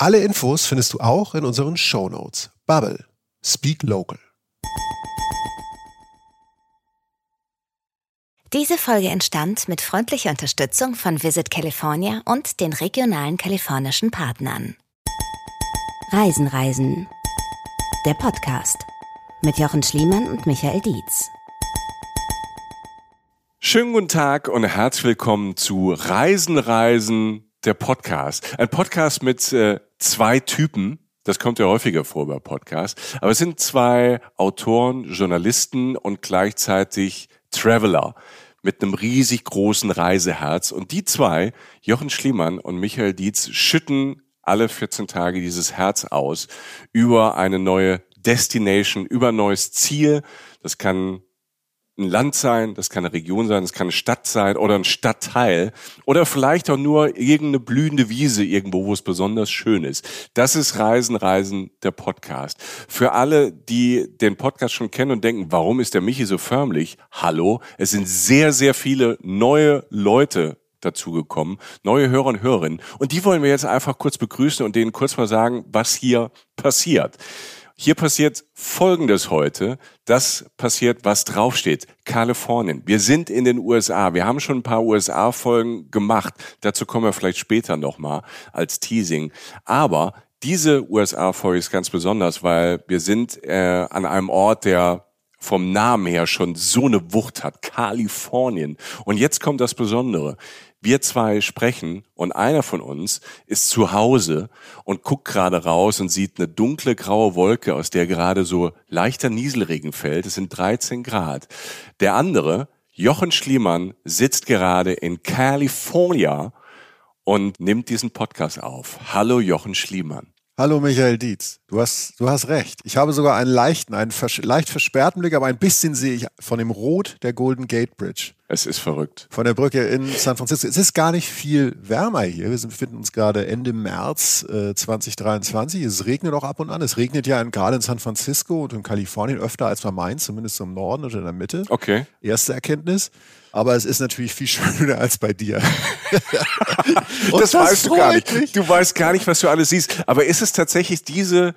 Alle Infos findest du auch in unseren Show Notes. Bubble. Speak Local. Diese Folge entstand mit freundlicher Unterstützung von Visit California und den regionalen kalifornischen Partnern. Reisen, Reisen. Der Podcast mit Jochen Schliemann und Michael Dietz. Schönen guten Tag und herzlich willkommen zu Reisen, Reisen, der Podcast. Ein Podcast mit äh, zwei Typen. Das kommt ja häufiger vor bei Podcasts. Aber es sind zwei Autoren, Journalisten und gleichzeitig Traveler mit einem riesig großen Reiseherz. Und die zwei, Jochen Schliemann und Michael Dietz, schütten alle 14 Tage dieses Herz aus über eine neue Destination, über ein neues Ziel. Das kann ein Land sein, das kann eine Region sein, das kann eine Stadt sein oder ein Stadtteil oder vielleicht auch nur irgendeine blühende Wiese irgendwo, wo es besonders schön ist. Das ist Reisen, Reisen, der Podcast. Für alle, die den Podcast schon kennen und denken, warum ist der Michi so förmlich? Hallo, es sind sehr, sehr viele neue Leute dazugekommen, neue Hörer und Hörerinnen. Und die wollen wir jetzt einfach kurz begrüßen und denen kurz mal sagen, was hier passiert. Hier passiert Folgendes heute. Das passiert, was draufsteht. Kalifornien. Wir sind in den USA. Wir haben schon ein paar USA-Folgen gemacht. Dazu kommen wir vielleicht später nochmal als Teasing. Aber diese USA-Folge ist ganz besonders, weil wir sind äh, an einem Ort, der vom Namen her schon so eine Wucht hat. Kalifornien. Und jetzt kommt das Besondere wir zwei sprechen und einer von uns ist zu Hause und guckt gerade raus und sieht eine dunkle graue Wolke, aus der gerade so leichter Nieselregen fällt. Es sind 13 Grad. Der andere, Jochen Schliemann, sitzt gerade in California und nimmt diesen Podcast auf. Hallo Jochen Schliemann. Hallo Michael Dietz, du hast, du hast recht. Ich habe sogar einen leichten, einen vers leicht versperrten Blick, aber ein bisschen sehe ich von dem Rot der Golden Gate Bridge. Es ist verrückt. Von der Brücke in San Francisco. Es ist gar nicht viel wärmer hier. Wir befinden uns gerade Ende März äh, 2023. Es regnet auch ab und an. Es regnet ja gerade in San Francisco und in Kalifornien öfter als bei Mainz, zumindest im Norden oder in der Mitte. Okay. Erste Erkenntnis. Aber es ist natürlich viel schöner als bei dir. das, das, weißt du gar nicht. Du weißt gar nicht, was du alles siehst. Aber ist es tatsächlich diese,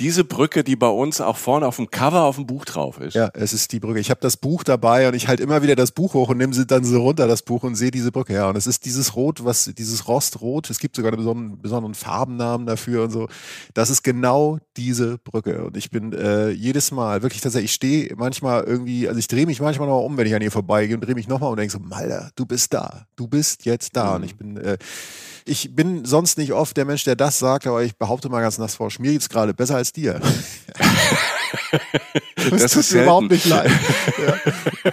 diese Brücke, die bei uns auch vorne auf dem Cover auf dem Buch drauf ist? Ja, es ist die Brücke. Ich habe das Buch dabei und ich halte immer wieder das Buch hoch und nehme sie dann so runter, das Buch, und sehe diese Brücke. Ja, und es ist dieses Rot, was, dieses Rostrot. Es gibt sogar einen besonderen, besonderen Farbennamen dafür und so. Das ist genau diese Brücke. Und ich bin äh, jedes Mal, wirklich tatsächlich, ich stehe manchmal irgendwie, also ich drehe mich manchmal noch um, wenn ich an ihr vorbeigehe und drehe mich nochmal und denke so, Malder, du bist da. Du bist jetzt da. Mhm. Und ich bin, äh, ich bin sonst nicht oft der Mensch, der das sagt, aber ich behaupte mal ganz nass vor, mir geht's gerade besser als dir. das, das tut mir überhaupt nicht leid. Ja.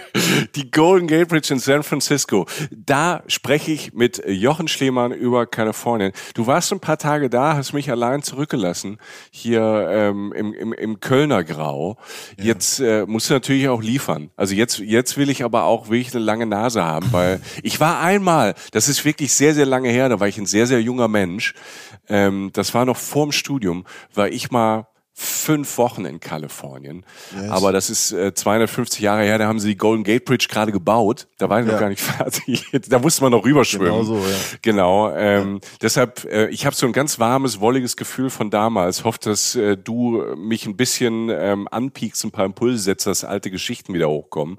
Die Golden Gate Bridge in San Francisco. Da spreche ich mit Jochen Schlemann über Kalifornien. Du warst ein paar Tage da, hast mich allein zurückgelassen hier ähm, im, im, im Kölner Grau. Ja. Jetzt äh, musst du natürlich auch liefern. Also jetzt, jetzt will ich aber auch wirklich eine lange Nase haben, weil ich war einmal, das ist wirklich sehr, sehr lange her, da war ich ein sehr, sehr junger Mensch. Ähm, das war noch vorm Studium, war ich mal fünf Wochen in Kalifornien. Yes. Aber das ist äh, 250 Jahre her, da haben sie die Golden Gate Bridge gerade gebaut. Da war ich ja. noch gar nicht fertig. da musste man noch rüberschwimmen. Genau so, ja. Genau. Ähm, ja. Deshalb, äh, ich habe so ein ganz warmes, wolliges Gefühl von damals. Hoffe, dass äh, du mich ein bisschen ähm, anpiekst, ein paar Impulse setzt, dass alte Geschichten wieder hochkommen.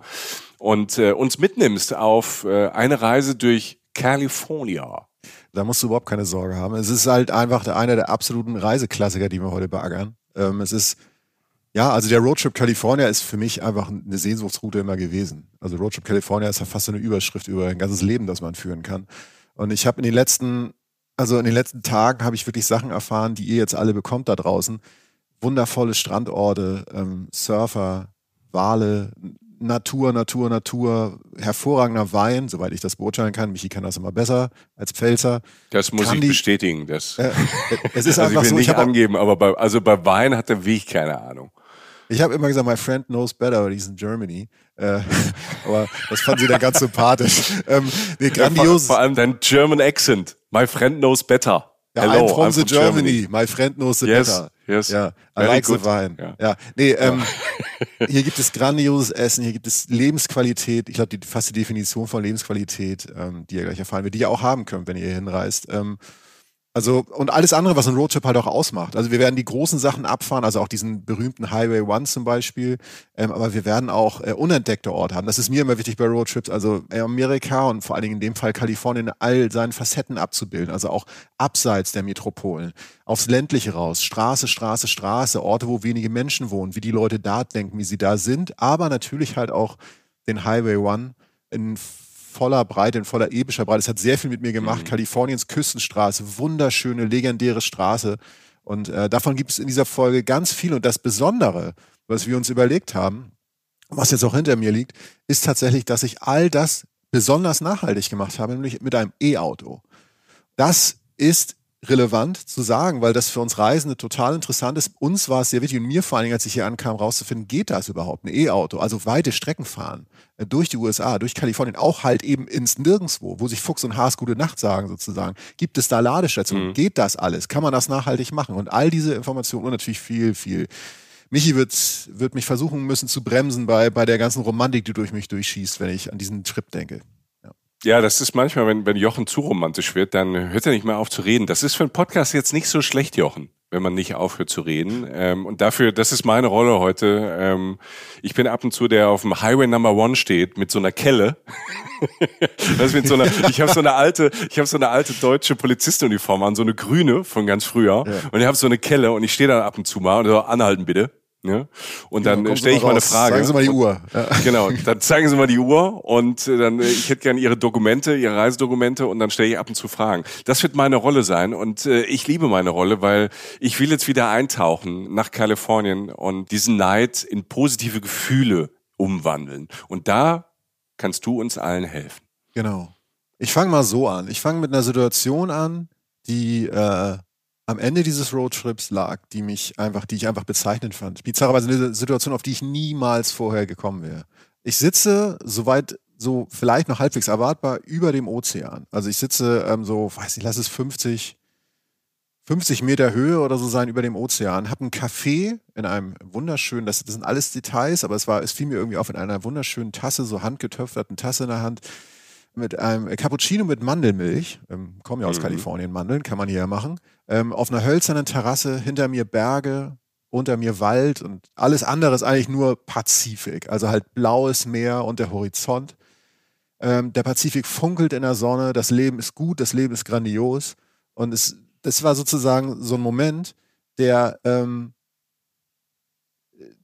Und äh, uns mitnimmst auf äh, eine Reise durch California. Da musst du überhaupt keine Sorge haben. Es ist halt einfach einer der absoluten Reiseklassiker, die wir heute beackern. Ähm, es ist, ja, also der Roadtrip California ist für mich einfach eine Sehnsuchtsroute immer gewesen. Also Roadtrip California ist ja fast so eine Überschrift über ein ganzes Leben, das man führen kann. Und ich habe in den letzten, also in den letzten Tagen habe ich wirklich Sachen erfahren, die ihr jetzt alle bekommt da draußen. Wundervolle Strandorte, ähm, Surfer, Wale, Natur, Natur, Natur, hervorragender Wein, soweit ich das beurteilen kann. Michi kann das immer besser als Pfälzer. Das muss kann ich die, bestätigen. Das, äh, es ist also einfach ich will so. nicht ich angeben, aber bei, also bei Wein hat der Weg keine Ahnung. Ich habe immer gesagt, my friend knows better, aber he's in Germany. Äh, aber das fand sie dann ganz sympathisch. Ähm, nee, grandios. Ja, vor, vor, allem dein German Accent. My friend knows better. Ja, Hello, I'm from, I'm the Germany. Germany. My friend knows the yes, better. Yes. Ja, I like the wine. Ja. ja. Nee, ähm, hier gibt es grandioses Essen, hier gibt es Lebensqualität. Ich glaube, die, fast die Definition von Lebensqualität, ähm, die ihr gleich erfahren werdet, die ihr auch haben könnt, wenn ihr hier hinreist. Ähm, also, und alles andere, was ein Roadtrip halt auch ausmacht. Also, wir werden die großen Sachen abfahren, also auch diesen berühmten Highway One zum Beispiel. Ähm, aber wir werden auch äh, unentdeckte Orte haben. Das ist mir immer wichtig bei Roadtrips. Also, Amerika und vor allen Dingen in dem Fall Kalifornien in all seinen Facetten abzubilden. Also auch abseits der Metropolen. Aufs Ländliche raus. Straße, Straße, Straße. Orte, wo wenige Menschen wohnen. Wie die Leute da denken, wie sie da sind. Aber natürlich halt auch den Highway One in voller Breite, in voller epischer Breite. Es hat sehr viel mit mir gemacht. Mhm. Kaliforniens Küstenstraße, wunderschöne, legendäre Straße. Und äh, davon gibt es in dieser Folge ganz viel. Und das Besondere, was wir uns überlegt haben, was jetzt auch hinter mir liegt, ist tatsächlich, dass ich all das besonders nachhaltig gemacht habe, nämlich mit einem E-Auto. Das ist relevant zu sagen, weil das für uns Reisende total interessant ist. Uns war es sehr wichtig und mir vor allen Dingen, als ich hier ankam, rauszufinden, geht das überhaupt, ein E-Auto, also weite Strecken fahren äh, durch die USA, durch Kalifornien, auch halt eben ins Nirgendwo, wo sich Fuchs und Haas gute Nacht sagen sozusagen. Gibt es da Ladestationen? Mhm. Geht das alles? Kann man das nachhaltig machen? Und all diese Informationen und natürlich viel, viel Michi wird, wird mich versuchen müssen zu bremsen bei, bei der ganzen Romantik, die durch mich durchschießt, wenn ich an diesen Trip denke. Ja, das ist manchmal, wenn, wenn Jochen zu romantisch wird, dann hört er nicht mehr auf zu reden. Das ist für einen Podcast jetzt nicht so schlecht, Jochen, wenn man nicht aufhört zu reden. Ähm, und dafür, das ist meine Rolle heute. Ähm, ich bin ab und zu der auf dem Highway Number One steht mit so einer Kelle. das mit so einer, ich habe so eine alte, ich habe so eine alte deutsche Polizistenuniform an, so eine grüne von ganz früher. Ja. Und ich habe so eine Kelle und ich stehe da ab und zu mal und so, anhalten bitte. Ja? Und dann ja, stelle ich mal eine Frage. Zeigen Sie mal die Uhr. Ja. Genau, dann zeigen Sie mal die Uhr und äh, dann, äh, ich hätte gerne Ihre Dokumente, Ihre Reisedokumente und dann stelle ich ab und zu Fragen. Das wird meine Rolle sein und äh, ich liebe meine Rolle, weil ich will jetzt wieder eintauchen nach Kalifornien und diesen Neid in positive Gefühle umwandeln. Und da kannst du uns allen helfen. Genau. Ich fange mal so an. Ich fange mit einer Situation an, die äh, am Ende dieses Roadtrips lag, die mich einfach, die ich einfach bezeichnend fand. Bizarrerweise eine Situation, auf die ich niemals vorher gekommen wäre. Ich sitze, soweit so vielleicht noch halbwegs erwartbar, über dem Ozean. Also ich sitze ähm, so, weiß nicht, lass es 50, 50 Meter Höhe oder so sein über dem Ozean, habe einen Café in einem wunderschönen, das, das sind alles Details, aber es war, es fiel mir irgendwie auf in einer wunderschönen Tasse, so handgetöpferten Tasse in der Hand, mit einem Cappuccino mit Mandelmilch, ähm, kommen ja aus mhm. Kalifornien, Mandeln, kann man hier ja machen, ähm, auf einer hölzernen Terrasse, hinter mir Berge, unter mir Wald und alles andere ist eigentlich nur Pazifik, also halt blaues Meer und der Horizont. Ähm, der Pazifik funkelt in der Sonne, das Leben ist gut, das Leben ist grandios und es, das war sozusagen so ein Moment, der ähm,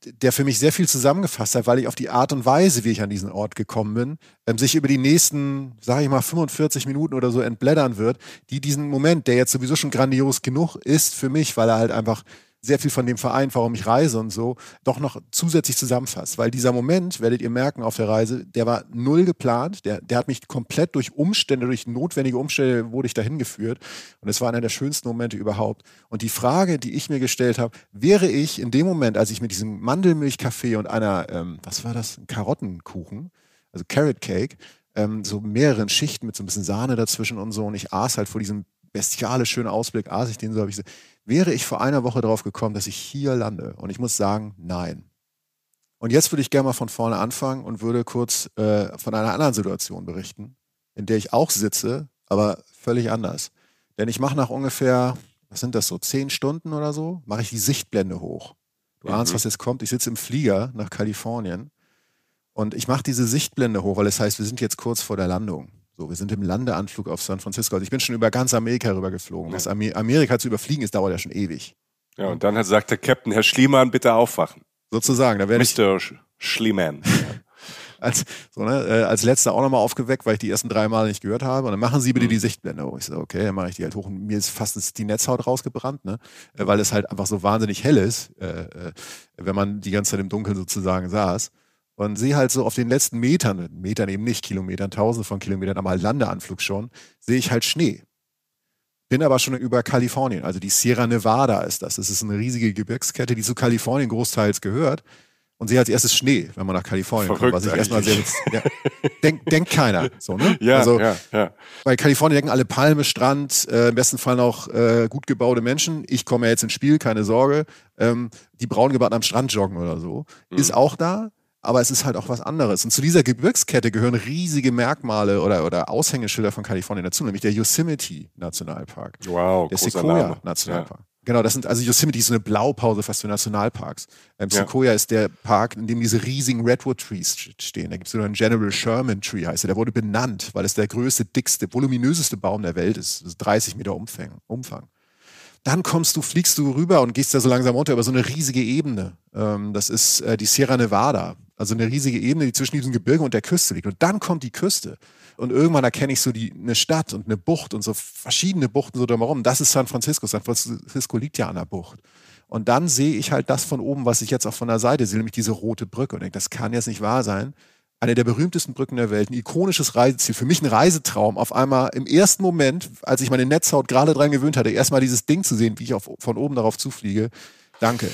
der für mich sehr viel zusammengefasst hat, weil ich auf die Art und Weise, wie ich an diesen Ort gekommen bin, ähm, sich über die nächsten, sage ich mal, 45 Minuten oder so entblättern wird, die diesen Moment, der jetzt sowieso schon grandios genug ist für mich, weil er halt einfach sehr viel von dem vereint, warum ich reise und so, doch noch zusätzlich zusammenfasst. Weil dieser Moment, werdet ihr merken auf der Reise, der war null geplant. Der, der hat mich komplett durch Umstände, durch notwendige Umstände wurde ich dahin geführt. Und es war einer der schönsten Momente überhaupt. Und die Frage, die ich mir gestellt habe, wäre ich in dem Moment, als ich mit diesem Mandelmilchkaffee und einer, ähm, was war das, Karottenkuchen, also Carrot Cake, ähm, so mehreren Schichten mit so ein bisschen Sahne dazwischen und so. Und ich aß halt vor diesem bestialisch schönen Ausblick, aß ich den so, habe ich so, wäre ich vor einer Woche drauf gekommen, dass ich hier lande? Und ich muss sagen, nein. Und jetzt würde ich gerne mal von vorne anfangen und würde kurz äh, von einer anderen Situation berichten, in der ich auch sitze, aber völlig anders. Denn ich mache nach ungefähr, was sind das so, zehn Stunden oder so, mache ich die Sichtblende hoch. Du ahnst, mhm. was jetzt kommt. Ich sitze im Flieger nach Kalifornien und ich mache diese Sichtblende hoch, weil es heißt, wir sind jetzt kurz vor der Landung. So, wir sind im Landeanflug auf San Francisco. Also ich bin schon über ganz Amerika rüber geflogen. Was Amerika zu überfliegen ist, dauert ja schon ewig. Ja, und dann hat, sagt der Captain, Herr Schliemann, bitte aufwachen. Sozusagen. Da werde Mr. Ich, Schliemann. als, so, ne, äh, als letzter auch nochmal aufgeweckt, weil ich die ersten drei Male nicht gehört habe. Und dann machen Sie bitte mhm. die Sichtblende hoch. Ich so, okay, dann mache ich die halt hoch. Und mir ist fast die Netzhaut rausgebrannt, ne? Äh, weil es halt einfach so wahnsinnig hell ist, äh, äh, wenn man die ganze Zeit im Dunkeln sozusagen saß und sehe halt so auf den letzten Metern, Metern eben nicht Kilometern, tausende von Kilometern, aber Landeanflug schon, sehe ich halt Schnee. Bin aber schon über Kalifornien, also die Sierra Nevada ist das. Das ist eine riesige Gebirgskette, die zu Kalifornien großteils gehört. Und sehe als erstes Schnee, wenn man nach Kalifornien Verrückt kommt. Was ich erstmal sehr, ja, denkt, denkt keiner. So, ne? Ja, also, ja, ja. Bei Kalifornien denken alle Palme, Strand, äh, im besten Fall noch äh, gut gebaute Menschen. Ich komme ja jetzt ins Spiel, keine Sorge. Ähm, die braun gebacken am Strand joggen oder so. Mhm. Ist auch da, aber es ist halt auch was anderes. Und zu dieser Gebirgskette gehören riesige Merkmale oder, oder Aushängeschilder von Kalifornien dazu, nämlich der Yosemite Nationalpark. Wow, der Sequoia Nationalpark. Ja. Genau, das sind also Yosemite ist so eine Blaupause fast für Nationalparks. Ähm, ja. Sequoia ist der Park, in dem diese riesigen Redwood Trees stehen. Da gibt es so einen General Sherman Tree, heißt er. Der wurde benannt, weil es der größte, dickste, voluminöseste Baum der Welt ist. Das ist 30 Meter Umfang. Umfang. Dann kommst du, fliegst du rüber und gehst da so langsam runter über so eine riesige Ebene. Ähm, das ist äh, die Sierra Nevada. Also eine riesige Ebene, die zwischen diesem Gebirge und der Küste liegt. Und dann kommt die Küste. Und irgendwann erkenne ich so die, eine Stadt und eine Bucht und so verschiedene Buchten so drumherum. Das ist San Francisco. San Francisco liegt ja an der Bucht. Und dann sehe ich halt das von oben, was ich jetzt auch von der Seite sehe, nämlich diese rote Brücke. Und denke, das kann jetzt nicht wahr sein. Eine der berühmtesten Brücken der Welt, ein ikonisches Reiseziel, für mich ein Reisetraum. Auf einmal im ersten Moment, als ich meine Netzhaut gerade dran gewöhnt hatte, erstmal dieses Ding zu sehen, wie ich auf, von oben darauf zufliege. Danke.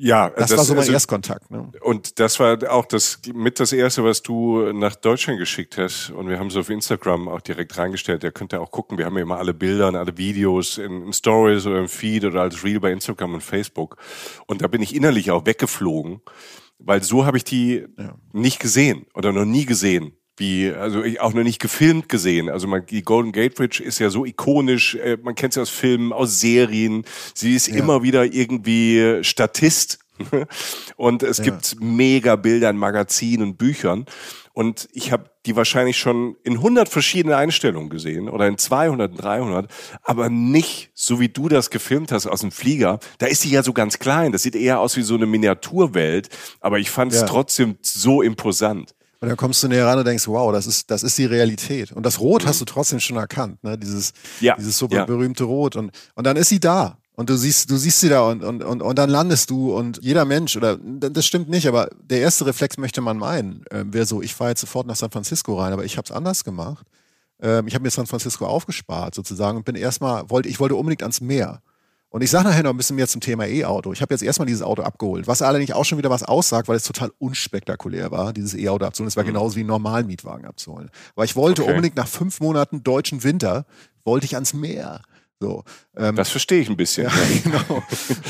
Ja, das, das war so mein also, Erstkontakt. Ne? Und das war auch das mit das erste, was du nach Deutschland geschickt hast. Und wir haben es auf Instagram auch direkt reingestellt. Ihr könnt ja auch gucken. Wir haben ja immer alle Bilder und alle Videos in, in, Stories oder im Feed oder als Reel bei Instagram und Facebook. Und da bin ich innerlich auch weggeflogen, weil so habe ich die ja. nicht gesehen oder noch nie gesehen wie, also ich auch noch nicht gefilmt gesehen. Also man, die Golden Gate Bridge ist ja so ikonisch, äh, man kennt sie aus Filmen, aus Serien. Sie ist ja. immer wieder irgendwie Statist. und es ja. gibt mega Bilder in Magazinen und Büchern. Und ich habe die wahrscheinlich schon in 100 verschiedene Einstellungen gesehen oder in 200, 300, aber nicht so wie du das gefilmt hast aus dem Flieger. Da ist sie ja so ganz klein. Das sieht eher aus wie so eine Miniaturwelt, aber ich fand es ja. trotzdem so imposant. Und dann kommst du näher ran und denkst, wow, das ist, das ist die Realität. Und das Rot mhm. hast du trotzdem schon erkannt, ne? Dieses, ja. dieses super ja. berühmte Rot. Und, und dann ist sie da. Und du siehst, du siehst sie da und, und, und, und dann landest du und jeder Mensch, oder das stimmt nicht, aber der erste Reflex möchte man meinen, äh, wäre so, ich fahre jetzt sofort nach San Francisco rein, aber ich habe es anders gemacht. Ähm, ich habe mir San Francisco aufgespart sozusagen und bin erstmal, wollte, ich wollte unbedingt ans Meer. Und ich sage nachher noch ein bisschen mehr zum Thema E-Auto. Ich habe jetzt erstmal dieses Auto abgeholt, was allerdings auch schon wieder was aussagt, weil es total unspektakulär war, dieses E-Auto abzuholen. Es war mhm. genauso wie einen normalen Mietwagen abzuholen. Aber ich wollte okay. unbedingt nach fünf Monaten deutschen Winter, wollte ich ans Meer. So, ähm, das verstehe ich ein bisschen. Ja, genau.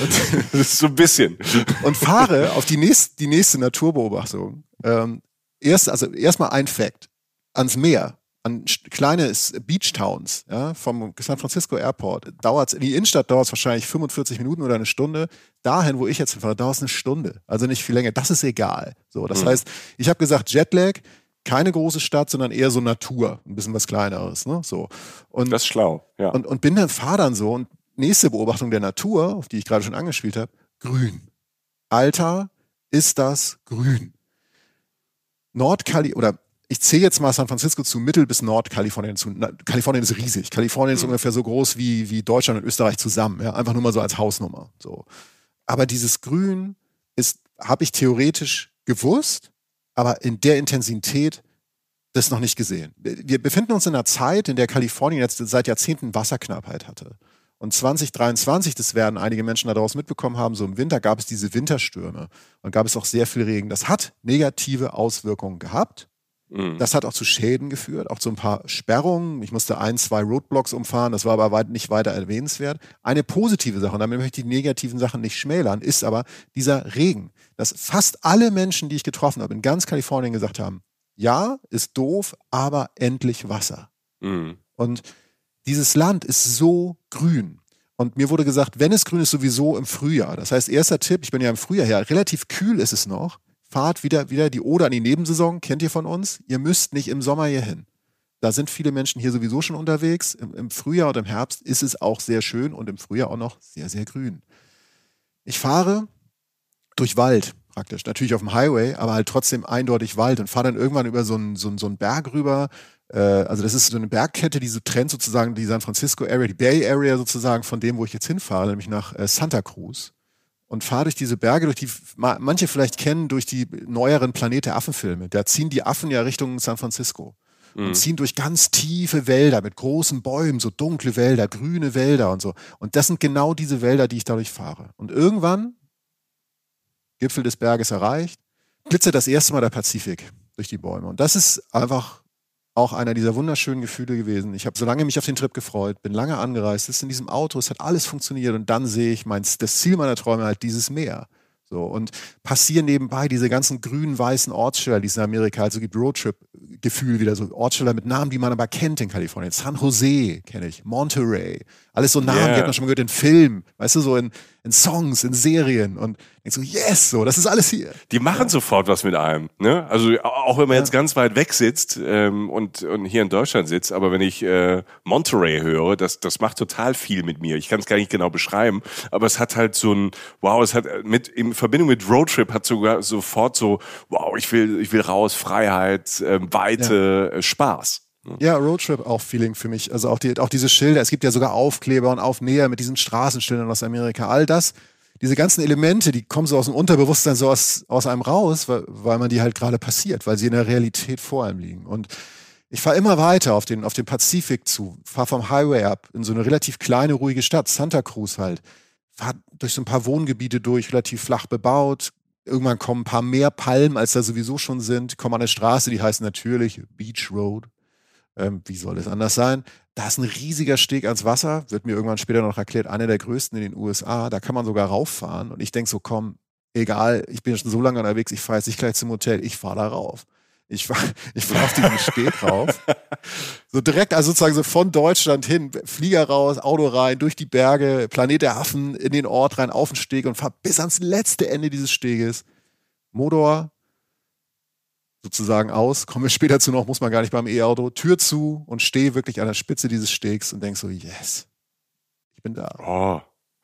ist so ein bisschen. Und fahre auf die nächste, die nächste Naturbeobachtung. Ähm, erst, also erstmal ein Fact. Ans Meer an kleine Beach Towns, ja, vom San Francisco Airport, dauert in die Innenstadt dauert es wahrscheinlich 45 Minuten oder eine Stunde. Dahin, wo ich jetzt fahre, dauert es eine Stunde. Also nicht viel länger. Das ist egal. So, das mhm. heißt, ich habe gesagt, Jetlag, keine große Stadt, sondern eher so Natur, ein bisschen was kleineres, ne? So. Und, das ist schlau, ja. Und, und bin dann, fahr dann so und nächste Beobachtung der Natur, auf die ich gerade schon angespielt habe, grün. Alter, ist das grün. Nordkali oder ich zähle jetzt mal San Francisco zu Mittel- bis Nordkalifornien zu. Na, Kalifornien ist riesig. Kalifornien ist mhm. ungefähr so groß wie, wie Deutschland und Österreich zusammen. Ja? Einfach nur mal so als Hausnummer. So. Aber dieses Grün ist, habe ich theoretisch gewusst, aber in der Intensität das noch nicht gesehen. Wir befinden uns in einer Zeit, in der Kalifornien jetzt seit Jahrzehnten Wasserknappheit hatte. Und 2023, das werden einige Menschen daraus mitbekommen haben, so im Winter gab es diese Winterstürme und gab es auch sehr viel Regen. Das hat negative Auswirkungen gehabt. Mhm. Das hat auch zu Schäden geführt, auch zu ein paar Sperrungen. Ich musste ein, zwei Roadblocks umfahren, das war aber weit, nicht weiter erwähnenswert. Eine positive Sache, und damit möchte ich die negativen Sachen nicht schmälern, ist aber dieser Regen, dass fast alle Menschen, die ich getroffen habe, in ganz Kalifornien gesagt haben, ja, ist doof, aber endlich Wasser. Mhm. Und dieses Land ist so grün. Und mir wurde gesagt, wenn es grün ist, sowieso im Frühjahr. Das heißt, erster Tipp, ich bin ja im Frühjahr her, relativ kühl ist es noch. Fahrt wieder, wieder die Oder an die Nebensaison, kennt ihr von uns? Ihr müsst nicht im Sommer hier hin. Da sind viele Menschen hier sowieso schon unterwegs. Im, Im, Frühjahr und im Herbst ist es auch sehr schön und im Frühjahr auch noch sehr, sehr grün. Ich fahre durch Wald praktisch. Natürlich auf dem Highway, aber halt trotzdem eindeutig Wald und fahre dann irgendwann über so einen, so, einen, so einen Berg rüber. Äh, also das ist so eine Bergkette, die so trennt sozusagen die San Francisco Area, die Bay Area sozusagen von dem, wo ich jetzt hinfahre, nämlich nach äh, Santa Cruz. Und fahre durch diese Berge, durch die manche vielleicht kennen, durch die neueren Planet der Affen-Filme. Da ziehen die Affen ja Richtung San Francisco und mhm. ziehen durch ganz tiefe Wälder mit großen Bäumen, so dunkle Wälder, grüne Wälder und so. Und das sind genau diese Wälder, die ich dadurch fahre. Und irgendwann Gipfel des Berges erreicht, glitzert das erste Mal der Pazifik durch die Bäume. Und das ist einfach auch einer dieser wunderschönen Gefühle gewesen. Ich habe so lange mich auf den Trip gefreut, bin lange angereist, ist in diesem Auto, es hat alles funktioniert und dann sehe ich mein, das Ziel meiner Träume halt dieses Meer. So, und passieren nebenbei diese ganzen grünen, weißen Ortsschilder, die es in Amerika halt so gibt, Roadtrip-Gefühl wieder, so Ortsschilder mit Namen, die man aber kennt in Kalifornien. San Jose kenne ich, Monterey. Alles so Namen, yeah. die hat man schon mal gehört in Filmen, weißt du, so in, in Songs, in Serien und denkst so, yes, so, das ist alles hier. Die machen ja. sofort was mit einem, ne? Also auch wenn man ja. jetzt ganz weit weg sitzt ähm, und, und hier in Deutschland sitzt, aber wenn ich äh, Monterey höre, das, das macht total viel mit mir. Ich kann es gar nicht genau beschreiben, aber es hat halt so ein, wow, es hat mit in Verbindung mit Roadtrip hat sogar sofort so, wow, ich will, ich will raus, Freiheit, äh, Weite, ja. äh, Spaß. Ja, Roadtrip auch Feeling für mich. Also auch, die, auch diese Schilder. Es gibt ja sogar Aufkleber und Aufnäher mit diesen Straßenschildern aus Amerika. All das, diese ganzen Elemente, die kommen so aus dem Unterbewusstsein so aus, aus einem raus, weil, weil man die halt gerade passiert, weil sie in der Realität vor einem liegen. Und ich fahre immer weiter auf den, auf den Pazifik zu, fahre vom Highway ab in so eine relativ kleine, ruhige Stadt, Santa Cruz halt. Fahre durch so ein paar Wohngebiete durch, relativ flach bebaut. Irgendwann kommen ein paar mehr Palmen, als da sowieso schon sind, kommen an eine Straße, die heißt natürlich Beach Road. Ähm, wie soll es anders sein? Da ist ein riesiger Steg ans Wasser, wird mir irgendwann später noch erklärt, einer der größten in den USA. Da kann man sogar rauffahren. Und ich denke so, komm, egal, ich bin schon so lange unterwegs, ich fahre jetzt nicht gleich zum Hotel, ich fahre da rauf. Ich fahre ich fahr auf diesen Steg rauf. So direkt, also sozusagen so von Deutschland hin, Flieger raus, Auto rein, durch die Berge, Planet der Affen, in den Ort rein, auf den Steg und fahre bis ans letzte Ende dieses Steges. Motor sozusagen aus. Kommen wir später zu noch, muss man gar nicht beim E-Auto. Tür zu und stehe wirklich an der Spitze dieses Stegs und denk so, yes, ich bin da. Oh,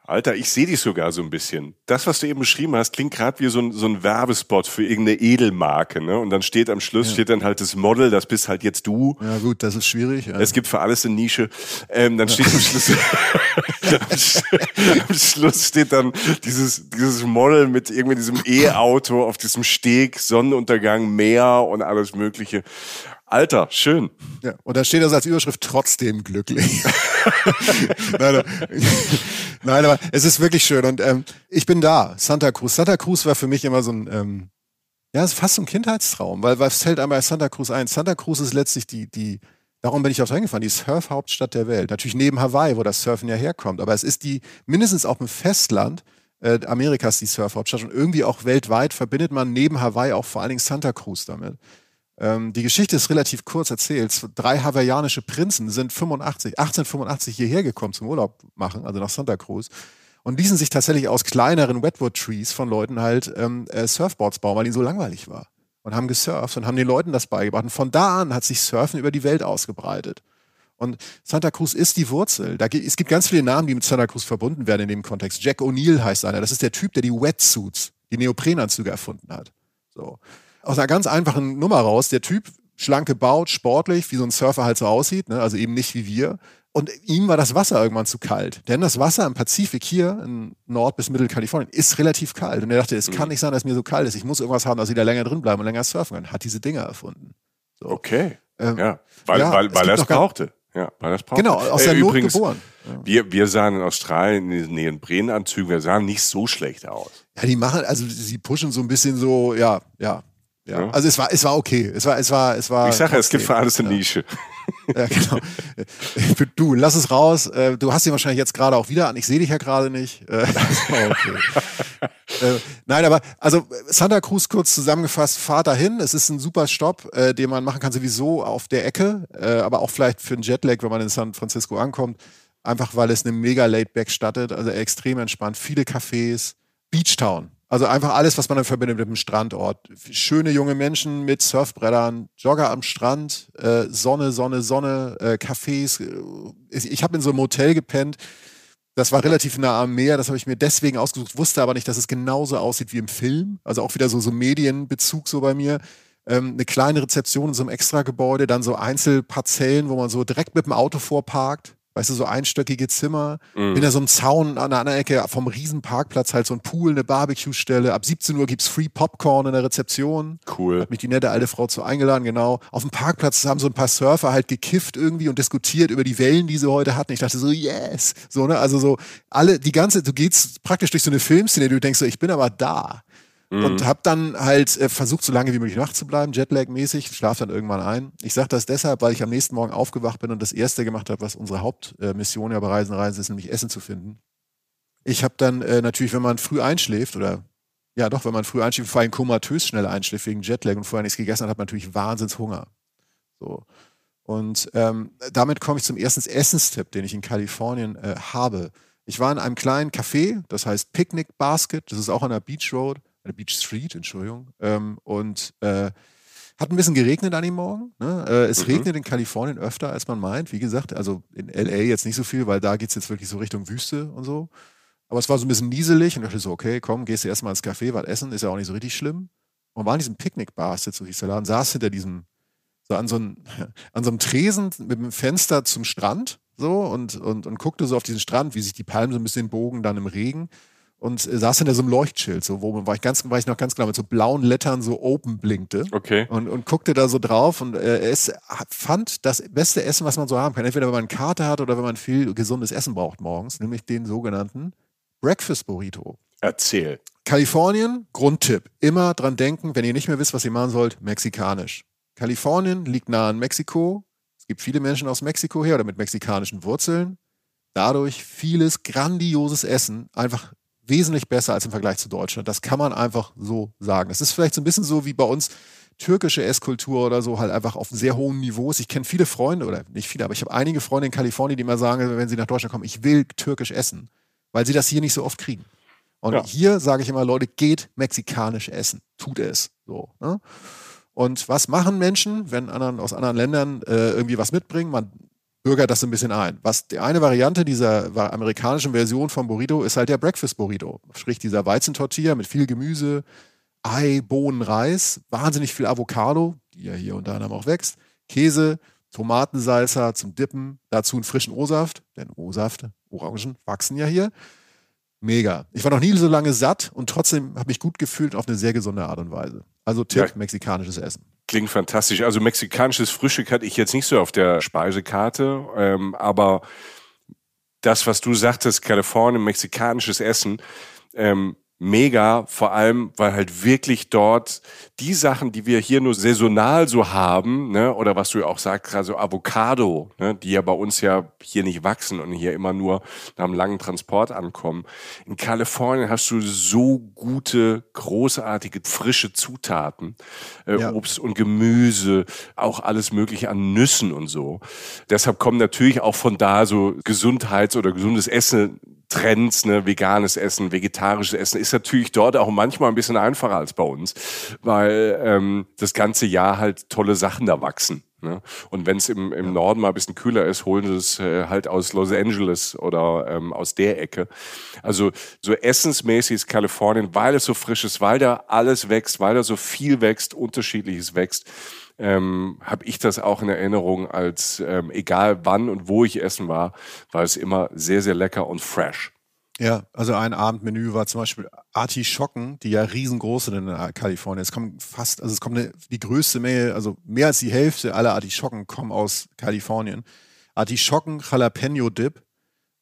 Alter, ich sehe dich sogar so ein bisschen. Das, was du eben beschrieben hast, klingt gerade wie so ein, so ein Werbespot für irgendeine Edelmarke, ne? Und dann steht am Schluss, ja. steht dann halt das Model, das bist halt jetzt du. Ja gut, das ist schwierig. Ja. Es gibt für alles eine Nische. Ähm, dann ja. steht am Schluss, am Schluss steht dann dieses, dieses Model mit irgendwie diesem E-Auto auf diesem Steg, Sonnenuntergang, Meer und alles mögliche. Alter, schön. Ja, und da steht das als Überschrift trotzdem glücklich. nein, nein, aber es ist wirklich schön. Und ähm, ich bin da, Santa Cruz. Santa Cruz war für mich immer so ein, ähm, ja, ist fast so ein Kindheitstraum, weil was fällt einmal Santa Cruz ein? Santa Cruz ist letztlich die, die, darum bin ich auch hingefahren, die Surf-Hauptstadt der Welt. Natürlich neben Hawaii, wo das Surfen ja herkommt. Aber es ist die, mindestens auch im Festland, äh, Amerikas die Surf-Hauptstadt und irgendwie auch weltweit verbindet man neben Hawaii auch vor allen Dingen Santa Cruz damit. Ähm, die Geschichte ist relativ kurz erzählt. Drei hawaiianische Prinzen sind 85, 1885 hierher gekommen zum Urlaub machen, also nach Santa Cruz. Und ließen sich tatsächlich aus kleineren Wetwood-Trees von Leuten halt ähm, äh, Surfboards bauen, weil ihnen so langweilig war. Und haben gesurft und haben den Leuten das beigebracht. Und von da an hat sich Surfen über die Welt ausgebreitet. Und Santa Cruz ist die Wurzel. Da, es gibt ganz viele Namen, die mit Santa Cruz verbunden werden in dem Kontext. Jack O'Neill heißt einer. Das ist der Typ, der die Wetsuits, die Neoprenanzüge erfunden hat. So aus einer ganz einfachen Nummer raus. Der Typ schlank gebaut, sportlich, wie so ein Surfer halt so aussieht, ne? also eben nicht wie wir. Und ihm war das Wasser irgendwann zu kalt. Denn das Wasser im Pazifik hier in Nord- bis Mittelkalifornien ist relativ kalt. Und er dachte, es kann mhm. nicht sein, dass mir so kalt ist. Ich muss irgendwas haben, dass ich da länger drin bleiben und länger surfen kann. Hat diese Dinger erfunden. So. Okay. Ähm, ja, weil, ja, weil, weil er es brauchte. Ja, weil das brauchte. Genau, aus äh, der Not übrigens, geboren. Ja. Wir, wir sahen in Australien in den Neoprenanzügen, wir sahen nicht so schlecht aus. Ja, die machen, also sie pushen so ein bisschen so, ja, ja, ja, also es war, es war okay. Es war, es war, es war. Ich sage, es gibt für alles eine ja. Nische. Ja, genau. Du, lass es raus. Äh, du hast ihn wahrscheinlich jetzt gerade auch wieder an. Ich sehe dich ja gerade nicht. Äh, okay. Äh, nein, aber also Santa Cruz kurz zusammengefasst, fahrt dahin. Es ist ein super Stopp, den man machen kann sowieso auf der Ecke, aber auch vielleicht für einen Jetlag, wenn man in San Francisco ankommt. Einfach weil es eine mega Laid-Back stattet, also extrem entspannt, viele Cafés. Beachtown, also einfach alles, was man dann verbindet mit dem Strandort. Schöne junge Menschen mit Surfbrettern, Jogger am Strand, äh, Sonne, Sonne, Sonne, äh, Cafés. Ich, ich habe in so einem Hotel gepennt. Das war relativ nah am Meer, das habe ich mir deswegen ausgesucht, wusste aber nicht, dass es genauso aussieht wie im Film. Also auch wieder so, so Medienbezug so bei mir. Ähm, eine kleine Rezeption in so einem Extragebäude, dann so Einzelparzellen, wo man so direkt mit dem Auto vorparkt weißt du, so einstöckige Zimmer, mhm. hinter so einem Zaun an der anderen Ecke vom Riesenparkplatz halt so ein Pool, eine Barbecue-Stelle. Ab 17 Uhr gibt's Free Popcorn in der Rezeption. Cool. Hat mich die nette alte Frau zu eingeladen, genau. Auf dem Parkplatz haben so ein paar Surfer halt gekifft irgendwie und diskutiert über die Wellen, die sie heute hatten. Ich dachte so, yes. So, ne? Also so alle, die ganze, du gehst praktisch durch so eine Filmszene, du denkst so, ich bin aber da. Mhm. Und habe dann halt äh, versucht, so lange wie möglich wach zu bleiben, Jetlag-mäßig, schlaf dann irgendwann ein. Ich sage das deshalb, weil ich am nächsten Morgen aufgewacht bin und das erste gemacht habe, was unsere Hauptmission ja bei Reisen Reisen ist, nämlich Essen zu finden. Ich habe dann äh, natürlich, wenn man früh einschläft oder ja doch, wenn man früh einschläft, vor allem komatös schnell einschläft wegen Jetlag und vorher nichts gegessen hat, hat man natürlich Wahnsinnshunger. So. Und ähm, damit komme ich zum ersten Essenstipp, den ich in Kalifornien äh, habe. Ich war in einem kleinen Café, das heißt Picnic Basket, das ist auch an der Beach Road. Beach Street, Entschuldigung. Ähm, und äh, hat ein bisschen geregnet an dem Morgen. Ne? Äh, es mhm. regnet in Kalifornien öfter, als man meint. Wie gesagt, also in LA jetzt nicht so viel, weil da geht es jetzt wirklich so Richtung Wüste und so. Aber es war so ein bisschen nieselig und ich dachte so, okay, komm, gehst du erstmal ins Café, was essen, ist ja auch nicht so richtig schlimm. Und war in diesem Picknick-Bar, so hieß der Laden, saß hinter diesem, so an so, einem, an so einem Tresen mit dem Fenster zum Strand so und, und, und guckte so auf diesen Strand, wie sich die Palmen so ein bisschen bogen dann im Regen und äh, saß hinter so einem Leuchtschild, so, wo war ich, ganz, war ich noch ganz klar mit so blauen Lettern so open blinkte. Okay. Und, und guckte da so drauf und äh, es fand das beste Essen, was man so haben kann. Entweder wenn man eine Karte hat oder wenn man viel gesundes Essen braucht morgens, nämlich den sogenannten Breakfast Burrito. Erzähl. Kalifornien, Grundtipp. Immer dran denken, wenn ihr nicht mehr wisst, was ihr machen sollt, mexikanisch. Kalifornien liegt nah an Mexiko. Es gibt viele Menschen aus Mexiko her oder mit mexikanischen Wurzeln. Dadurch vieles grandioses Essen einfach wesentlich besser als im Vergleich zu Deutschland. Das kann man einfach so sagen. Es ist vielleicht so ein bisschen so wie bei uns türkische Esskultur oder so halt einfach auf sehr hohen Niveaus. Ich kenne viele Freunde, oder nicht viele, aber ich habe einige Freunde in Kalifornien, die immer sagen, wenn sie nach Deutschland kommen, ich will türkisch essen, weil sie das hier nicht so oft kriegen. Und ja. hier sage ich immer, Leute, geht mexikanisch essen. Tut es. So. Ne? Und was machen Menschen, wenn anderen aus anderen Ländern äh, irgendwie was mitbringen? Man bürgert das ein bisschen ein. Was die eine Variante dieser amerikanischen Version vom Burrito ist halt der Breakfast Burrito. Sprich dieser Weizentortilla mit viel Gemüse, Ei, Bohnen, Reis, wahnsinnig viel Avocado, die ja hier unter anderem auch wächst, Käse, Tomatensalsa zum Dippen, dazu einen frischen O-Saft, denn O-Saft, Orangen wachsen ja hier. Mega. Ich war noch nie so lange satt und trotzdem habe ich gut gefühlt auf eine sehr gesunde Art und Weise. Also Tipp, ja. mexikanisches Essen. Klingt fantastisch. Also mexikanisches Frühstück hatte ich jetzt nicht so auf der Speisekarte, ähm, aber das, was du sagtest, Kalifornien, mexikanisches Essen, ähm, mega, vor allem, weil halt wirklich dort die Sachen, die wir hier nur saisonal so haben, ne, oder was du ja auch sagst, gerade so Avocado, ne, die ja bei uns ja hier nicht wachsen und hier immer nur nach einem langen Transport ankommen. In Kalifornien hast du so gute, großartige, frische Zutaten, äh, ja. Obst und Gemüse, auch alles mögliche an Nüssen und so. Deshalb kommen natürlich auch von da so Gesundheits- oder gesundes Essen Trends, ne, veganes Essen, vegetarisches Essen, ist natürlich dort auch manchmal ein bisschen einfacher als bei uns, weil ähm, das ganze Jahr halt tolle Sachen da wachsen. Ne? Und wenn es im, im Norden mal ein bisschen kühler ist, holen sie es äh, halt aus Los Angeles oder ähm, aus der Ecke. Also so essensmäßig ist Kalifornien, weil es so frisch ist, weil da alles wächst, weil da so viel wächst, unterschiedliches wächst, ähm, habe ich das auch in Erinnerung als ähm, egal wann und wo ich essen war, war es immer sehr, sehr lecker und fresh. Ja, also ein Abendmenü war zum Beispiel Artischocken, die ja riesengroß sind in Kalifornien. Es kommen fast, also es kommt eine, die größte Menge, also mehr als die Hälfte aller Artischocken kommen aus Kalifornien. Artischocken, Jalapeno Dip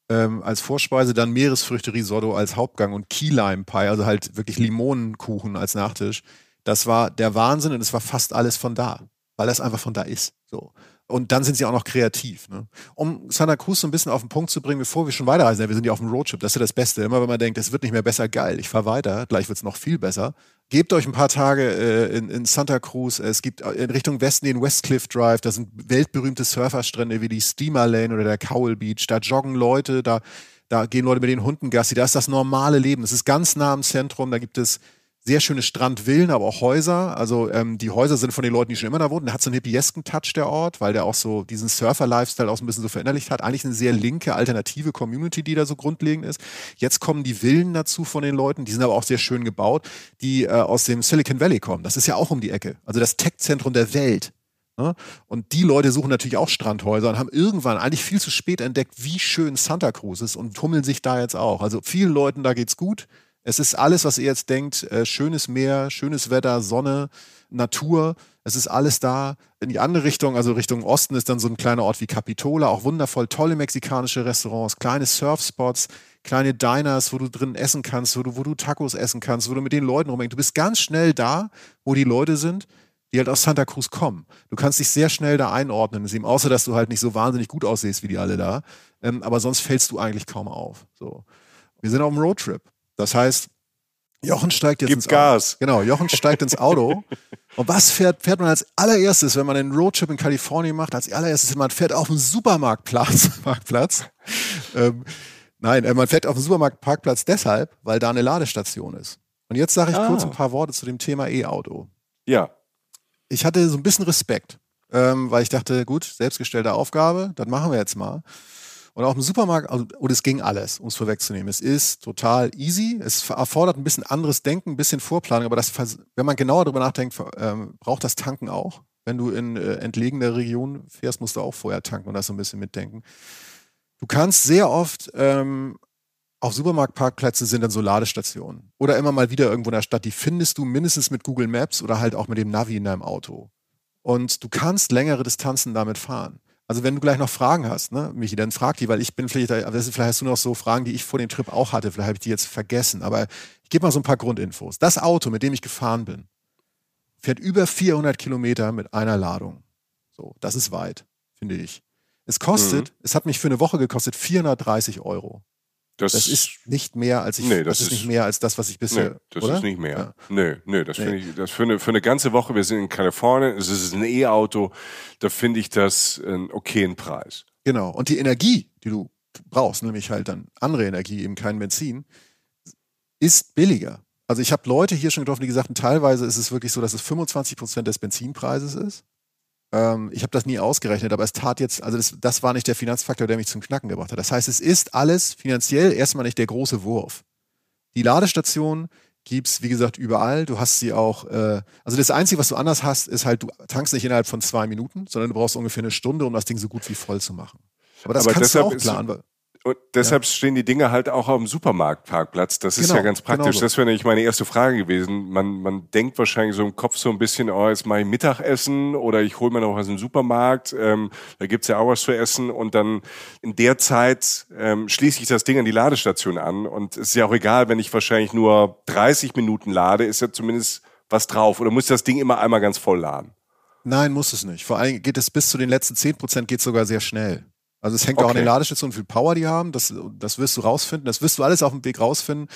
ähm, als Vorspeise, dann Meeresfrüchte Risotto als Hauptgang und Key Lime Pie, also halt wirklich Limonenkuchen als Nachtisch. Das war der Wahnsinn und es war fast alles von da, weil das einfach von da ist. So. Und dann sind sie auch noch kreativ. Ne? Um Santa Cruz so ein bisschen auf den Punkt zu bringen, bevor wir schon weiterreisen, wir sind ja auf dem Roadtrip, das ist ja das Beste. Immer wenn man denkt, es wird nicht mehr besser, geil, ich fahre weiter, gleich wird es noch viel besser. Gebt euch ein paar Tage äh, in, in, Santa Cruz. Es gibt in Richtung Westen den Westcliff Drive, da sind weltberühmte Surferstrände wie die Steamer Lane oder der Cowell Beach. Da joggen Leute, da, da gehen Leute mit den Hunden Gassi. Da ist das normale Leben. Das ist ganz nah am Zentrum. Da gibt es sehr schöne Strandvillen, aber auch Häuser. Also ähm, die Häuser sind von den Leuten, die schon immer da wohnen. Der hat so einen hippiesken Touch, der Ort, weil der auch so diesen Surfer-Lifestyle auch so ein bisschen so verinnerlicht hat. Eigentlich eine sehr linke, alternative Community, die da so grundlegend ist. Jetzt kommen die Villen dazu von den Leuten, die sind aber auch sehr schön gebaut, die äh, aus dem Silicon Valley kommen. Das ist ja auch um die Ecke. Also das Tech-Zentrum der Welt. Ne? Und die Leute suchen natürlich auch Strandhäuser und haben irgendwann eigentlich viel zu spät entdeckt, wie schön Santa Cruz ist und tummeln sich da jetzt auch. Also vielen Leuten da geht's gut. Es ist alles, was ihr jetzt denkt, äh, schönes Meer, schönes Wetter, Sonne, Natur. Es ist alles da. In die andere Richtung, also Richtung Osten, ist dann so ein kleiner Ort wie Capitola, auch wundervoll, tolle mexikanische Restaurants, kleine Surfspots, kleine Diners, wo du drin essen kannst, wo du, wo du Tacos essen kannst, wo du mit den Leuten rumhängst. Du bist ganz schnell da, wo die Leute sind, die halt aus Santa Cruz kommen. Du kannst dich sehr schnell da einordnen, ihm, außer dass du halt nicht so wahnsinnig gut aussiehst wie die alle da. Ähm, aber sonst fällst du eigentlich kaum auf. So. Wir sind auf dem Roadtrip. Das heißt, Jochen steigt jetzt Gib ins Gas. Auto. Genau, Jochen steigt ins Auto. Und was fährt, fährt man als allererstes, wenn man einen Roadtrip in Kalifornien macht? Als allererstes, man fährt auf den Supermarktplatz. Marktplatz. Ähm, nein, äh, man fährt auf den Supermarktparkplatz deshalb, weil da eine Ladestation ist. Und jetzt sage ich Ah. kurz ein paar Worte zu dem Thema E-Auto. Ja. Ich hatte so ein bisschen Respekt, ähm, weil ich dachte, gut, selbstgestellte Aufgabe, das machen wir jetzt mal. Und auch im Supermarkt, also, und es ging alles, um es vorwegzunehmen. Es ist total easy. Es erfordert ein bisschen anderes Denken, ein bisschen Vorplanung, aber das, wenn man genauer darüber nachdenkt, ähm, braucht das Tanken auch. Wenn du in äh, entlegene Regionen fährst, musst du auch vorher tanken und das so ein bisschen mitdenken. Du kannst sehr oft ähm, auf Supermarktparkplätze sind dann so Ladestationen. Oder immer mal wieder irgendwo in der Stadt. Die findest du mindestens mit Google Maps oder halt auch mit dem Navi in deinem Auto. Und du kannst längere Distanzen damit fahren. Also wenn du gleich noch Fragen hast, ne, Michi, dann frag die, weil ich bin vielleicht, aber ist- vielleicht hast du noch so Fragen, die ich vor dem Trip auch hatte. Vielleicht habe ich die jetzt vergessen. Aber ich gebe mal so ein paar Grundinfos. Das Auto, mit dem ich gefahren bin, fährt über 400 Kilometer mit einer Ladung. So, das ist weit, finde ich. Es kostet, es hat mich für eine Woche gekostet 430 Euro. Das, Das ist nicht mehr als ich, Nee, das, das ist ist- nicht mehr als das, was ich bisher, Nee, das oder? ist nicht mehr. Ja. Nee, nee, das Nee. finde ich, das für eine, für eine ganze Woche, wir sind in Kalifornien, es ist ein E-Auto, da finde ich das einen okayen Preis. Genau. Und die Energie, die du brauchst, nämlich halt dann andere Energie, eben kein Benzin, ist billiger. Also ich habe Leute hier schon getroffen, die gesagt haben, teilweise ist es wirklich so, dass es 25 Prozent des Benzinpreises ist. Ähm, ich habe das nie ausgerechnet, aber es tat jetzt, also das, das war nicht der Finanzfaktor, der mich zum Knacken gebracht hat. Das heißt, es ist alles finanziell erstmal nicht der große Wurf. Die Ladestation gibt's wie gesagt, überall. Du hast sie auch, äh, also das Einzige, was du anders hast, ist halt, du tankst nicht innerhalb von zwei Minuten, sondern du brauchst ungefähr eine Stunde, um das Ding so gut wie voll zu machen. Aber das Aber kannst du auch ist- planen. weil- Und deshalb stehen die Dinge halt auch auf dem Supermarktparkplatz. Das ist Genau, ja ganz praktisch. genau so. Das wäre nämlich meine erste Frage gewesen. Man, man denkt wahrscheinlich so im Kopf so ein bisschen, oh, jetzt mache ich Mittagessen oder ich hole mir noch was im Supermarkt. Ähm, da gibt's ja auch was zu essen. Und dann in der Zeit ähm, schließe ich das Ding an die Ladestation an. Und es ist ja auch egal, wenn ich wahrscheinlich nur 30 Minuten lade, ist ja zumindest was drauf. Oder muss ich das Ding immer einmal ganz voll laden? Nein, muss es nicht. Vor allem geht es bis zu den letzten 10 Prozent geht sogar sehr schnell. Also es hängt auch an Okay. den Ladestationen, wie viel Power die haben. Das, das wirst du rausfinden. Das wirst du alles auf dem Weg rausfinden.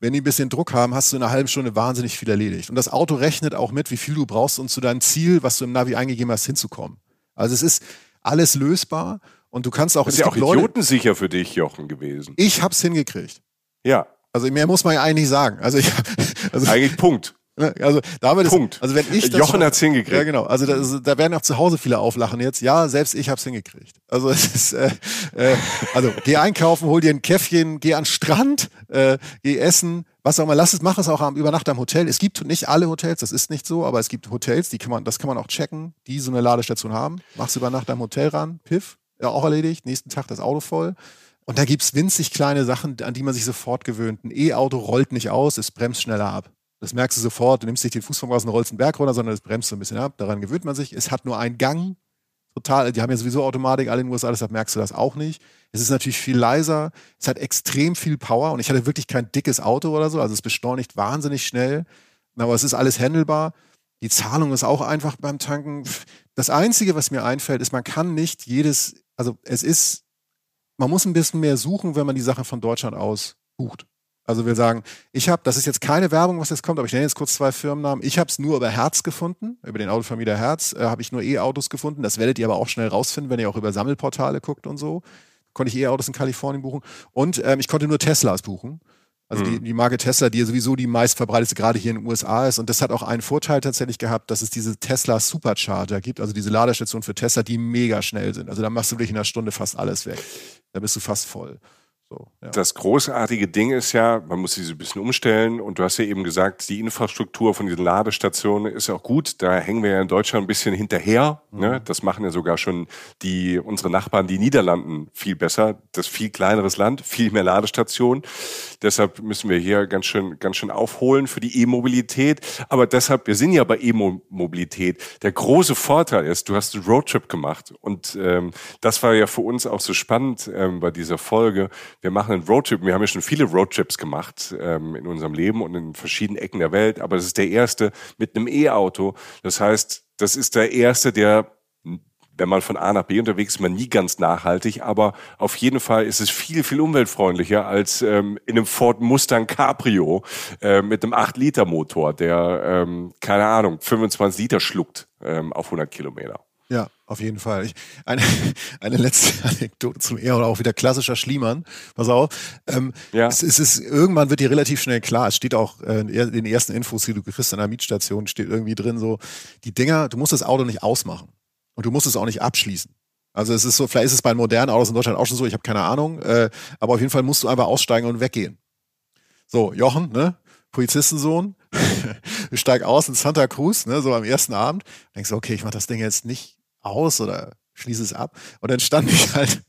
Wenn die ein bisschen Druck haben, hast du in einer halben Stunde wahnsinnig viel erledigt. Und das Auto rechnet auch mit, wie viel du brauchst, um zu deinem Ziel, was du im Navi eingegeben hast, hinzukommen. Also es ist alles lösbar und du kannst auch. Das ist ja auch Leute- idiotensicher für dich, Jochen, gewesen. Ich hab's hingekriegt. Ja, Also mehr muss man ja eigentlich sagen. Also ich, also eigentlich Punkt. Ne, also da haben wir das, Punkt. Also wenn ich das Jochen hat's hingekriegt. Ja, genau. Also da, da werden auch zu Hause viele auflachen jetzt. Ja, selbst ich hab's hingekriegt. Also es ist, äh, äh, also geh einkaufen, hol dir ein Käffchen, geh an den Strand, äh, geh essen, was auch immer. Lass es, mach es auch am Übernacht am Hotel. Es gibt nicht alle Hotels, das ist nicht so, aber es gibt Hotels, die kann man, das kann man auch checken, die so eine Ladestation haben. Machst über Nacht am Hotel ran, piff, ja auch erledigt. Nächsten Tag das Auto voll. Und da gibt's winzig kleine Sachen, an die man sich sofort gewöhnt. Ein E-Auto rollt nicht aus, es bremst schneller ab. Das merkst du sofort. Du nimmst nicht den Fuß vom Gas und rollst den Berg runter, sondern es bremst so ein bisschen ab. Daran gewöhnt man sich. Es hat nur einen Gang. Total. Die haben ja sowieso Automatik, alle in den USA, deshalb merkst du das auch nicht. Es ist natürlich viel leiser. Es hat extrem viel Power und ich hatte wirklich kein dickes Auto oder so. Also es beschleunigt wahnsinnig schnell. Aber es ist alles handelbar. Die Zahlung ist auch einfach beim Tanken. Das Einzige, was mir einfällt, ist, man kann nicht jedes, also es ist, man muss ein bisschen mehr suchen, wenn man die Sache von Deutschland aus bucht. Also wir sagen, ich habe, das ist jetzt keine Werbung, was jetzt kommt, aber ich nenne jetzt kurz zwei Firmennamen. Ich habe es nur über Herz gefunden, über den Autovermieter Herz äh, habe ich nur E-Autos gefunden. Das werdet ihr aber auch schnell rausfinden, wenn ihr auch über Sammelportale guckt und so. Konnte ich E-Autos in Kalifornien buchen. Und ähm, ich konnte nur Teslas buchen. Also die, die Marke Tesla, die ja sowieso die meistverbreitete gerade hier in den USA ist. Und das hat auch einen Vorteil tatsächlich gehabt, dass es diese Tesla Supercharger gibt, also diese Ladestationen für Tesla, die mega schnell sind. Also da machst du wirklich in einer Stunde fast alles weg. Da bist du fast voll. So, ja. Das großartige Ding ist ja, man muss sich so ein bisschen umstellen und du hast ja eben gesagt, die Infrastruktur von diesen Ladestationen ist auch gut. Da hängen wir ja in Deutschland ein bisschen hinterher. Ne? Das machen ja sogar schon die, unsere Nachbarn, die Niederlanden viel besser. Das viel kleineres Land, viel mehr Ladestationen. Deshalb müssen wir hier ganz schön, ganz schön aufholen für die E-Mobilität. Aber deshalb, wir sind ja bei E-Mobilität. Der große Vorteil ist, du hast einen Roadtrip gemacht und ähm, das war ja für uns auch so spannend ähm, bei dieser Folge. Wir machen einen Roadtrip. Wir haben ja schon viele Roadtrips gemacht ähm, in unserem Leben und in verschiedenen Ecken der Welt. Aber es ist der erste mit einem E-Auto. Das heißt, das ist der erste, der wenn man von A nach B unterwegs ist, man nie ganz nachhaltig, aber auf jeden Fall ist es viel, viel umweltfreundlicher als ähm, in einem Ford Mustang Cabrio äh, mit einem 8-Liter-Motor, der, ähm, keine Ahnung, 25 Liter schluckt ähm, auf 100 Kilometer. Ja, auf jeden Fall. Ich, eine, eine letzte Anekdote zum eher oder auch wieder klassischer Schliemann. Pass auf. Ähm, Ja. es, es ist, irgendwann wird dir relativ schnell klar, es steht auch äh, in den ersten Infos, die du kriegst an der Mietstation, steht irgendwie drin so, die Dinger, du musst das Auto nicht ausmachen. Und du musst es auch nicht abschließen. Also es ist so, vielleicht ist es bei modernen Autos in Deutschland auch schon so, ich habe keine Ahnung, äh, aber auf jeden Fall musst du einfach aussteigen und weggehen. So, Jochen, ne? Polizistensohn, ich steig aus in Santa Cruz, ne, so am ersten Abend, denkst du, okay, ich mach das Ding jetzt nicht aus oder schließe es ab. Und dann stand ich halt,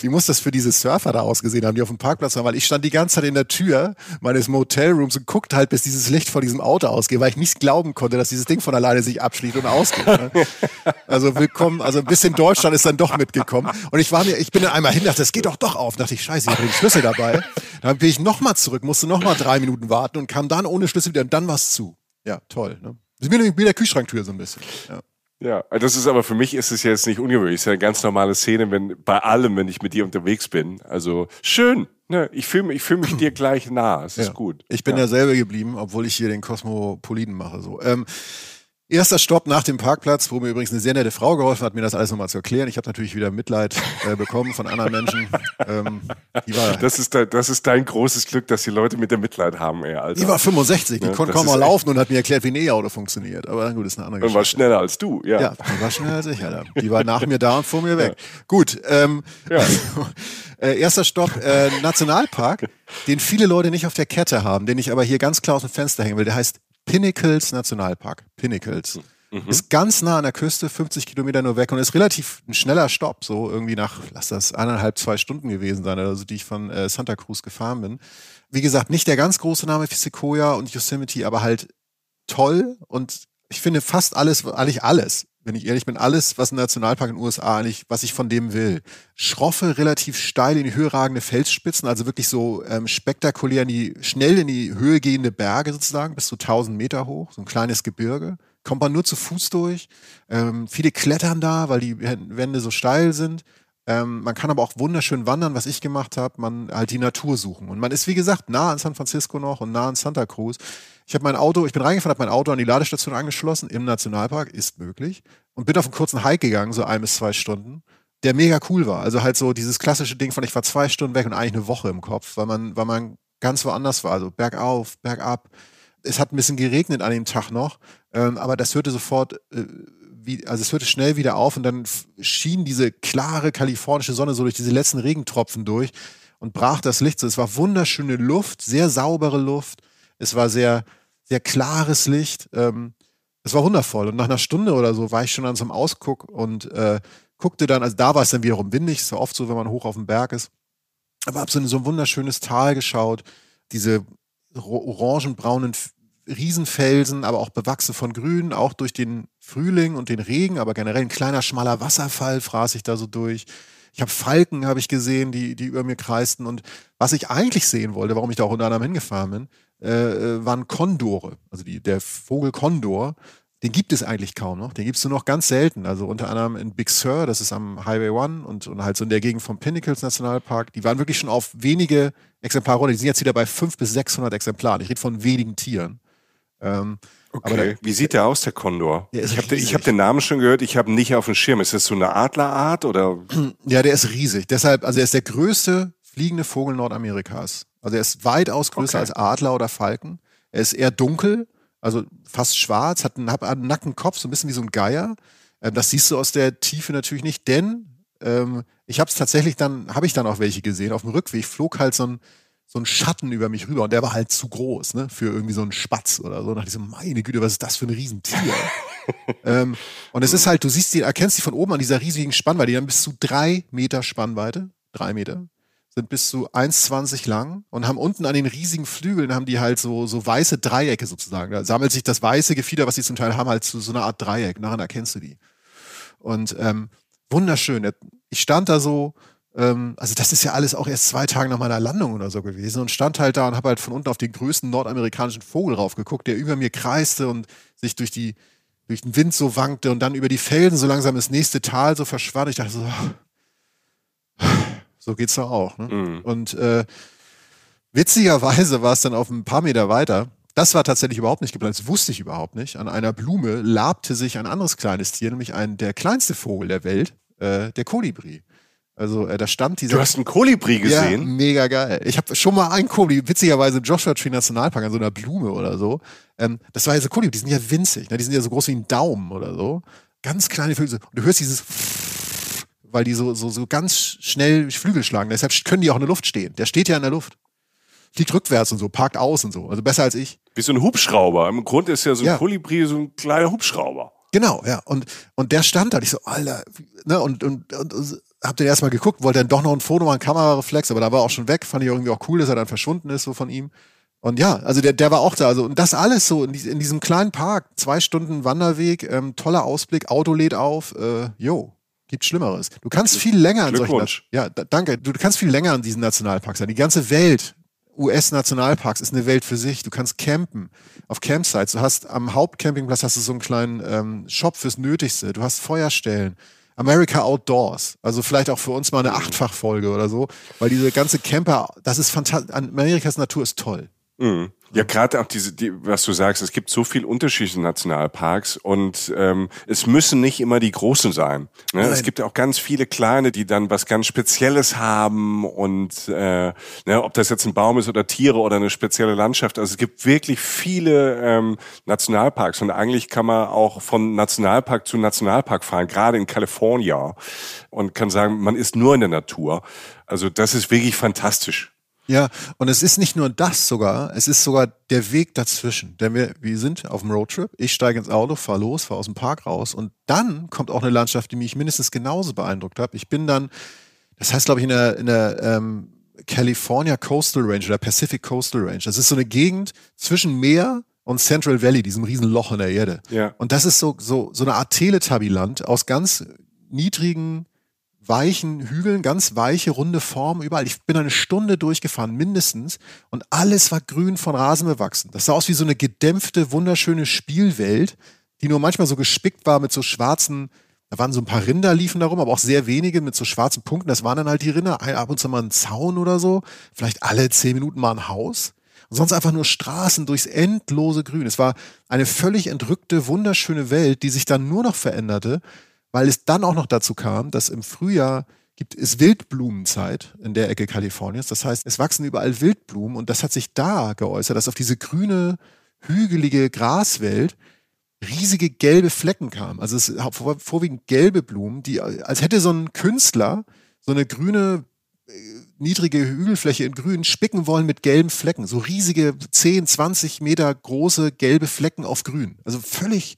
wie muss das für diese Surfer da ausgesehen haben, die auf dem Parkplatz waren, weil ich stand die ganze Zeit in der Tür meines Motelrooms und guckte halt, bis dieses Licht vor diesem Auto ausgeht, weil ich nicht glauben konnte, dass dieses Ding von alleine sich abschließt und ausgeht. Ne? Also willkommen, also ein bisschen Deutschland ist dann doch mitgekommen. Und ich war mir, ich bin dann einmal hin, dachte, das geht doch doch auf. Dachte ich, scheiße, ich habe den Schlüssel dabei. Dann bin ich nochmal zurück, musste nochmal drei Minuten warten und kam dann ohne Schlüssel wieder und dann war's zu. Ja, toll. Ne? Das ist wie der Kühlschranktür so ein bisschen. Ja. Ja, das ist aber für mich ist es jetzt nicht ungewöhnlich. Es ist ja eine ganz normale Szene, wenn bei allem, wenn ich mit dir unterwegs bin. Also schön. Ne, ich fühle mich, ich fühle mich dir gleich nah. Es ist Ja. gut. Ich bin ja. derselbe geblieben, obwohl ich hier den Kosmopoliten mache. So. Ähm, erster Stopp nach dem Parkplatz, wo mir übrigens eine sehr nette Frau geholfen hat, mir das alles nochmal zu erklären. Ich habe natürlich wieder Mitleid äh, bekommen von anderen Menschen. Ähm, Das ist, dein, das ist dein großes Glück, dass die Leute mit der Mitleid haben, ey, Alter. die war 65, die Ja, konnte kaum mal laufen und hat mir erklärt, wie ein E-Auto funktioniert. Aber gut, ist eine andere und war Geschichte. schneller als du, ja. Ja, die war schneller als ich, Alter. Die war nach mir da und vor mir weg. Gut, ähm, Ja. äh, erster Stopp, äh, Nationalpark, den viele Leute nicht auf der Kette haben, den ich aber hier ganz klar aus dem Fenster hängen will. Der heißt Pinnacles Nationalpark. Pinnacles. Ist ganz nah an der Küste, 50 Kilometer nur weg und ist relativ ein schneller Stopp, so irgendwie nach, lass das eineinhalb, zwei Stunden gewesen sein, also die ich von äh, Santa Cruz gefahren bin. Wie gesagt, nicht der ganz große Name für Sequoia und Yosemite, aber halt toll und ich finde fast alles, eigentlich alles, wenn ich ehrlich bin, alles, was ein Nationalpark in den USA eigentlich, was ich von dem will. Schroffe, relativ steil in die Höhe ragende Felsspitzen, also wirklich so ähm, spektakulär in die, schnell in die Höhe gehende Berge sozusagen, bis zu 1000 Meter hoch, so ein kleines Gebirge. Kommt man nur zu Fuß durch. Ähm, viele klettern da, weil die Wände so steil sind. Ähm, man kann aber auch wunderschön wandern, was ich gemacht habe. Man halt die Natur suchen. Und man ist, wie gesagt, nah an San Francisco noch und nah an Santa Cruz. Ich habe mein Auto, ich bin reingefahren, habe mein Auto an die Ladestation angeschlossen im Nationalpark, ist möglich. Und bin auf einen kurzen Hike gegangen, so ein bis zwei Stunden, der mega cool war. Also halt so dieses klassische Ding von, ich war zwei Stunden weg und eigentlich eine Woche im Kopf, weil man, weil man ganz woanders war. Also bergauf, bergab. Es hat ein bisschen geregnet an dem Tag noch, ähm, aber das hörte sofort, äh, wie, also es hörte schnell wieder auf und dann schien diese klare kalifornische Sonne so durch diese letzten Regentropfen durch und brach das Licht so. Es war wunderschöne Luft, sehr saubere Luft. Es war sehr, sehr klares Licht. Ähm, es war wundervoll. Und nach einer Stunde oder so war ich schon an so einem Ausguck und äh, guckte dann, also da war es dann wiederum windig, ist ja oft so, wenn man hoch auf dem Berg ist. Aber hab so, so ein wunderschönes Tal geschaut, diese orangenbraunen Riesenfelsen, aber auch bewachsen von Grün, auch durch den Frühling und den Regen, aber generell ein kleiner schmaler Wasserfall fraß ich da so durch. Ich habe Falken habe ich gesehen, die die über mir kreisten und was ich eigentlich sehen wollte, warum ich da auch unter anderem hingefahren bin, äh, äh waren Kondore, also die, der Vogel Kondor. Den gibt es eigentlich kaum noch. Den gibt es nur noch ganz selten. Also unter anderem in Big Sur, das ist am Highway One und, und halt so in der Gegend vom Pinnacles Nationalpark. Die waren wirklich schon auf wenige Exemplare. Die sind jetzt wieder bei 500 bis 600 Exemplaren. Ich rede von wenigen Tieren. Ähm, okay. Der, Wie sieht der aus, der Kondor? Der ich habe den, hab den Namen schon gehört, ich habe nicht auf dem Schirm. Ist das so eine Adlerart oder? Ja, der ist riesig. Deshalb, also er ist der größte fliegende Vogel Nordamerikas. Also er ist weitaus größer okay. als Adler oder Falken. Er ist eher dunkel, also fast schwarz, hat einen, hat einen nackten Kopf, so ein bisschen wie so ein Geier. Ähm, das siehst du aus der Tiefe natürlich nicht, denn ähm, ich habe es tatsächlich dann, habe ich dann auch welche gesehen. Auf dem Rückweg flog halt so ein so ein Schatten über mich rüber und der war halt zu groß, ne, für irgendwie so einen Spatz oder so. Und dachte ich so, meine Güte, was ist das für ein Riesentier? ähm, und es ist halt, du siehst die, erkennst die von oben an dieser riesigen Spannweite, die haben bis zu drei Meter Spannweite, drei Meter, sind bis zu 1,20 lang und haben unten an den riesigen Flügeln haben die halt so, so weiße Dreiecke sozusagen. Da sammelt sich das weiße Gefieder, was sie zum Teil haben, halt zu so einer Art Dreieck. Daran erkennst du die. Und ähm, wunderschön. Ich stand da so ähm, also das ist ja alles auch erst zwei Tage nach meiner Landung oder so gewesen und stand halt da und habe halt von unten auf den größten nordamerikanischen Vogel raufgeguckt, der über mir kreiste und sich durch die durch den Wind so wankte und dann über die Felsen so langsam das nächste Tal so verschwand. Ich dachte so, so geht's doch auch. Ne? Mhm. Und äh, witzigerweise war es dann auf ein paar Meter weiter. Das war tatsächlich überhaupt nicht geplant, das wusste ich überhaupt nicht. An einer Blume labte sich ein anderes kleines Tier, nämlich ein der kleinste Vogel der Welt, äh, der Kolibri. Also äh, da stand dieser. Du hast einen Kolibri gesehen? Ja, mega geil. Ich habe schon mal einen Kolibri, witzigerweise im Joshua Tree Nationalpark an so einer Blume oder so. Ähm, das war ja so Kolibri, die sind ja winzig, ne? die sind ja so groß wie ein Daumen oder so. Ganz kleine Vögel. Und du hörst dieses, weil die so, so, so ganz schnell Flügel schlagen. Deshalb können die auch in der Luft stehen. Der steht ja in der Luft. Fliegt rückwärts und so, parkt aus und so. Also besser als ich. Wie so ein Hubschrauber. Im Grund ist ja so ein ja. Kolibri so ein kleiner Hubschrauber. Genau, ja. Und, und der stand da. Ich so, Alter, ne, und, und, und, und hab den erstmal geguckt, wollte dann doch noch ein Foto machen, Kamerareflex, aber da war auch schon weg. Fand ich irgendwie auch cool, dass er dann verschwunden ist, so von ihm. Und ja, also der, der war auch da. Also, und das alles so in, in diesem kleinen Park, zwei Stunden Wanderweg, ähm, toller Ausblick, Auto lädt auf, äh, yo, gibt Schlimmeres. Du kannst viel länger an solchen. Ja, danke. Du kannst viel länger an diesen Nationalparks sein. Die ganze Welt, US-Nationalparks, ist eine Welt für sich. Du kannst campen auf Campsites. Du hast am Hauptcampingplatz hast du so einen kleinen ähm, Shop fürs Nötigste. Du hast Feuerstellen. America Outdoors. Also vielleicht auch für uns mal eine Achtfachfolge oder so, weil diese ganze Camper, das ist fantastisch. Amerikas Natur ist toll. Mhm. Ja, gerade auch diese, die, was du sagst, es gibt so viel unterschiedliche Nationalparks und ähm, es müssen nicht immer die großen sein. Ne? Es gibt auch ganz viele kleine, die dann was ganz Spezielles haben und äh, ne, ob das jetzt ein Baum ist oder Tiere oder eine spezielle Landschaft. Also es gibt wirklich viele ähm, Nationalparks und eigentlich kann man auch von Nationalpark zu Nationalpark fahren, gerade in Kalifornien und kann sagen, man ist nur in der Natur. Also das ist wirklich fantastisch. Ja, und es ist nicht nur das sogar, es ist sogar der Weg dazwischen. Denn wir, wir sind auf dem Roadtrip, ich steige ins Auto, fahre los, fahre aus dem Park raus und dann kommt auch eine Landschaft, die mich mindestens genauso beeindruckt hat. Ich bin dann, das heißt glaube ich in der, in der ähm, California Coastal Range oder Pacific Coastal Range. Das ist so eine Gegend zwischen Meer und Central Valley, diesem riesen Loch in der Erde. Ja. Und das ist so, so, so eine Art Teletubby-Land aus ganz niedrigen weichen Hügeln, ganz weiche, runde Formen überall. Ich bin eine Stunde durchgefahren, mindestens. Und alles war grün von Rasen bewachsen. Das sah aus wie so eine gedämpfte, wunderschöne Spielwelt, die nur manchmal so gespickt war mit so schwarzen, da waren so ein paar Rinder liefen darum, aber auch sehr wenige mit so schwarzen Punkten. Das waren dann halt die Rinder. Ab und zu mal ein Zaun oder so. Vielleicht alle zehn Minuten mal ein Haus. Und sonst einfach nur Straßen durchs endlose Grün. Es war eine völlig entrückte, wunderschöne Welt, die sich dann nur noch veränderte weil es dann auch noch dazu kam, dass im Frühjahr gibt es Wildblumenzeit in der Ecke Kaliforniens. Das heißt, es wachsen überall Wildblumen und das hat sich da geäußert, dass auf diese grüne hügelige Graswelt riesige gelbe Flecken kamen. Also es vor, vorwiegend gelbe Blumen, die als hätte so ein Künstler so eine grüne äh, niedrige Hügelfläche in grün spicken wollen mit gelben Flecken. So riesige 10, 20 Meter große gelbe Flecken auf grün. Also völlig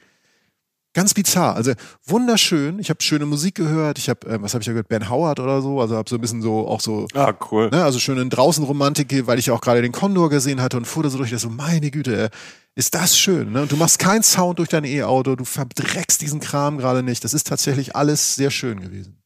ganz bizarr. Also wunderschön. Ich habe schöne Musik gehört. Ich habe, äh, was habe ich da gehört? Ben Howard oder so. Also habe so ein bisschen so auch so. Ah, cool. Ne, also schöne Draußenromantik, weil ich auch gerade den Condor gesehen hatte und fuhr da so durch. Das so, meine Güte, äh, ist das schön. Ne? Und du machst keinen Sound durch dein E-Auto. Du verdreckst diesen Kram gerade nicht. Das ist tatsächlich alles sehr schön gewesen.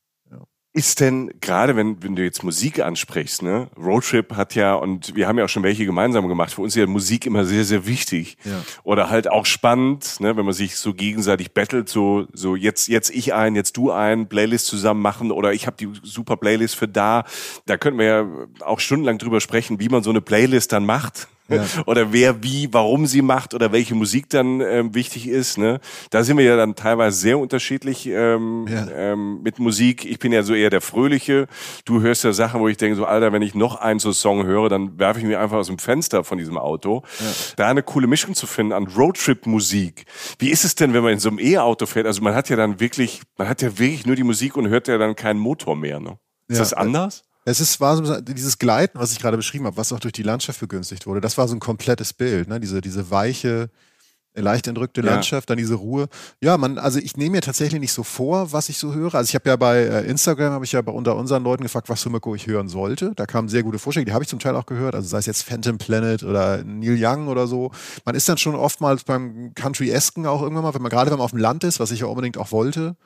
Ist denn, gerade wenn, wenn du jetzt Musik ansprichst, ne? Roadtrip hat ja, und wir haben ja auch schon welche gemeinsam gemacht, für uns ist ja Musik immer sehr, sehr wichtig. Ja. Oder halt auch spannend, ne? wenn man sich so gegenseitig battelt, so, so jetzt, jetzt ich ein, jetzt du ein, Playlist zusammen machen oder ich habe die super Playlist für da. Da könnten wir ja auch stundenlang drüber sprechen, wie man so eine Playlist dann macht. Ja. oder wer wie, warum sie macht oder welche Musik dann ähm, wichtig ist. Ne? Da sind wir ja dann teilweise sehr unterschiedlich ähm, ja. ähm, mit Musik. Ich bin ja so eher der Fröhliche. Du hörst ja Sachen, wo ich denke, so Alter, wenn ich noch einen so Song höre, dann werfe ich mir einfach aus dem Fenster von diesem Auto. Ja. Da eine coole Mischung zu finden an Roadtrip-Musik. Wie ist es denn, wenn man in so einem E-Auto fährt? Also man hat ja dann wirklich, man hat ja wirklich nur die Musik und hört ja dann keinen Motor mehr. Ne? Ist das anders? Es ist, war so, dieses Gleiten, was ich gerade beschrieben habe, was auch durch die Landschaft begünstigt wurde, das war so ein komplettes Bild, ne? Diese, diese weiche, leicht entrückte ja. Landschaft, dann diese Ruhe. Ja, man, also ich nehme mir tatsächlich nicht so vor, was ich so höre. Also ich habe ja bei äh, Instagram, habe ich ja bei unter unseren Leuten gefragt, was für Mirko ich hören sollte. Da kamen sehr gute Vorschläge, die habe ich zum Teil auch gehört. Also sei es jetzt Phantom Planet oder Neil Young oder so. Man ist dann schon oftmals beim Country-Esken auch irgendwann mal, wenn man gerade wenn man auf dem Land ist, was ich ja unbedingt auch wollte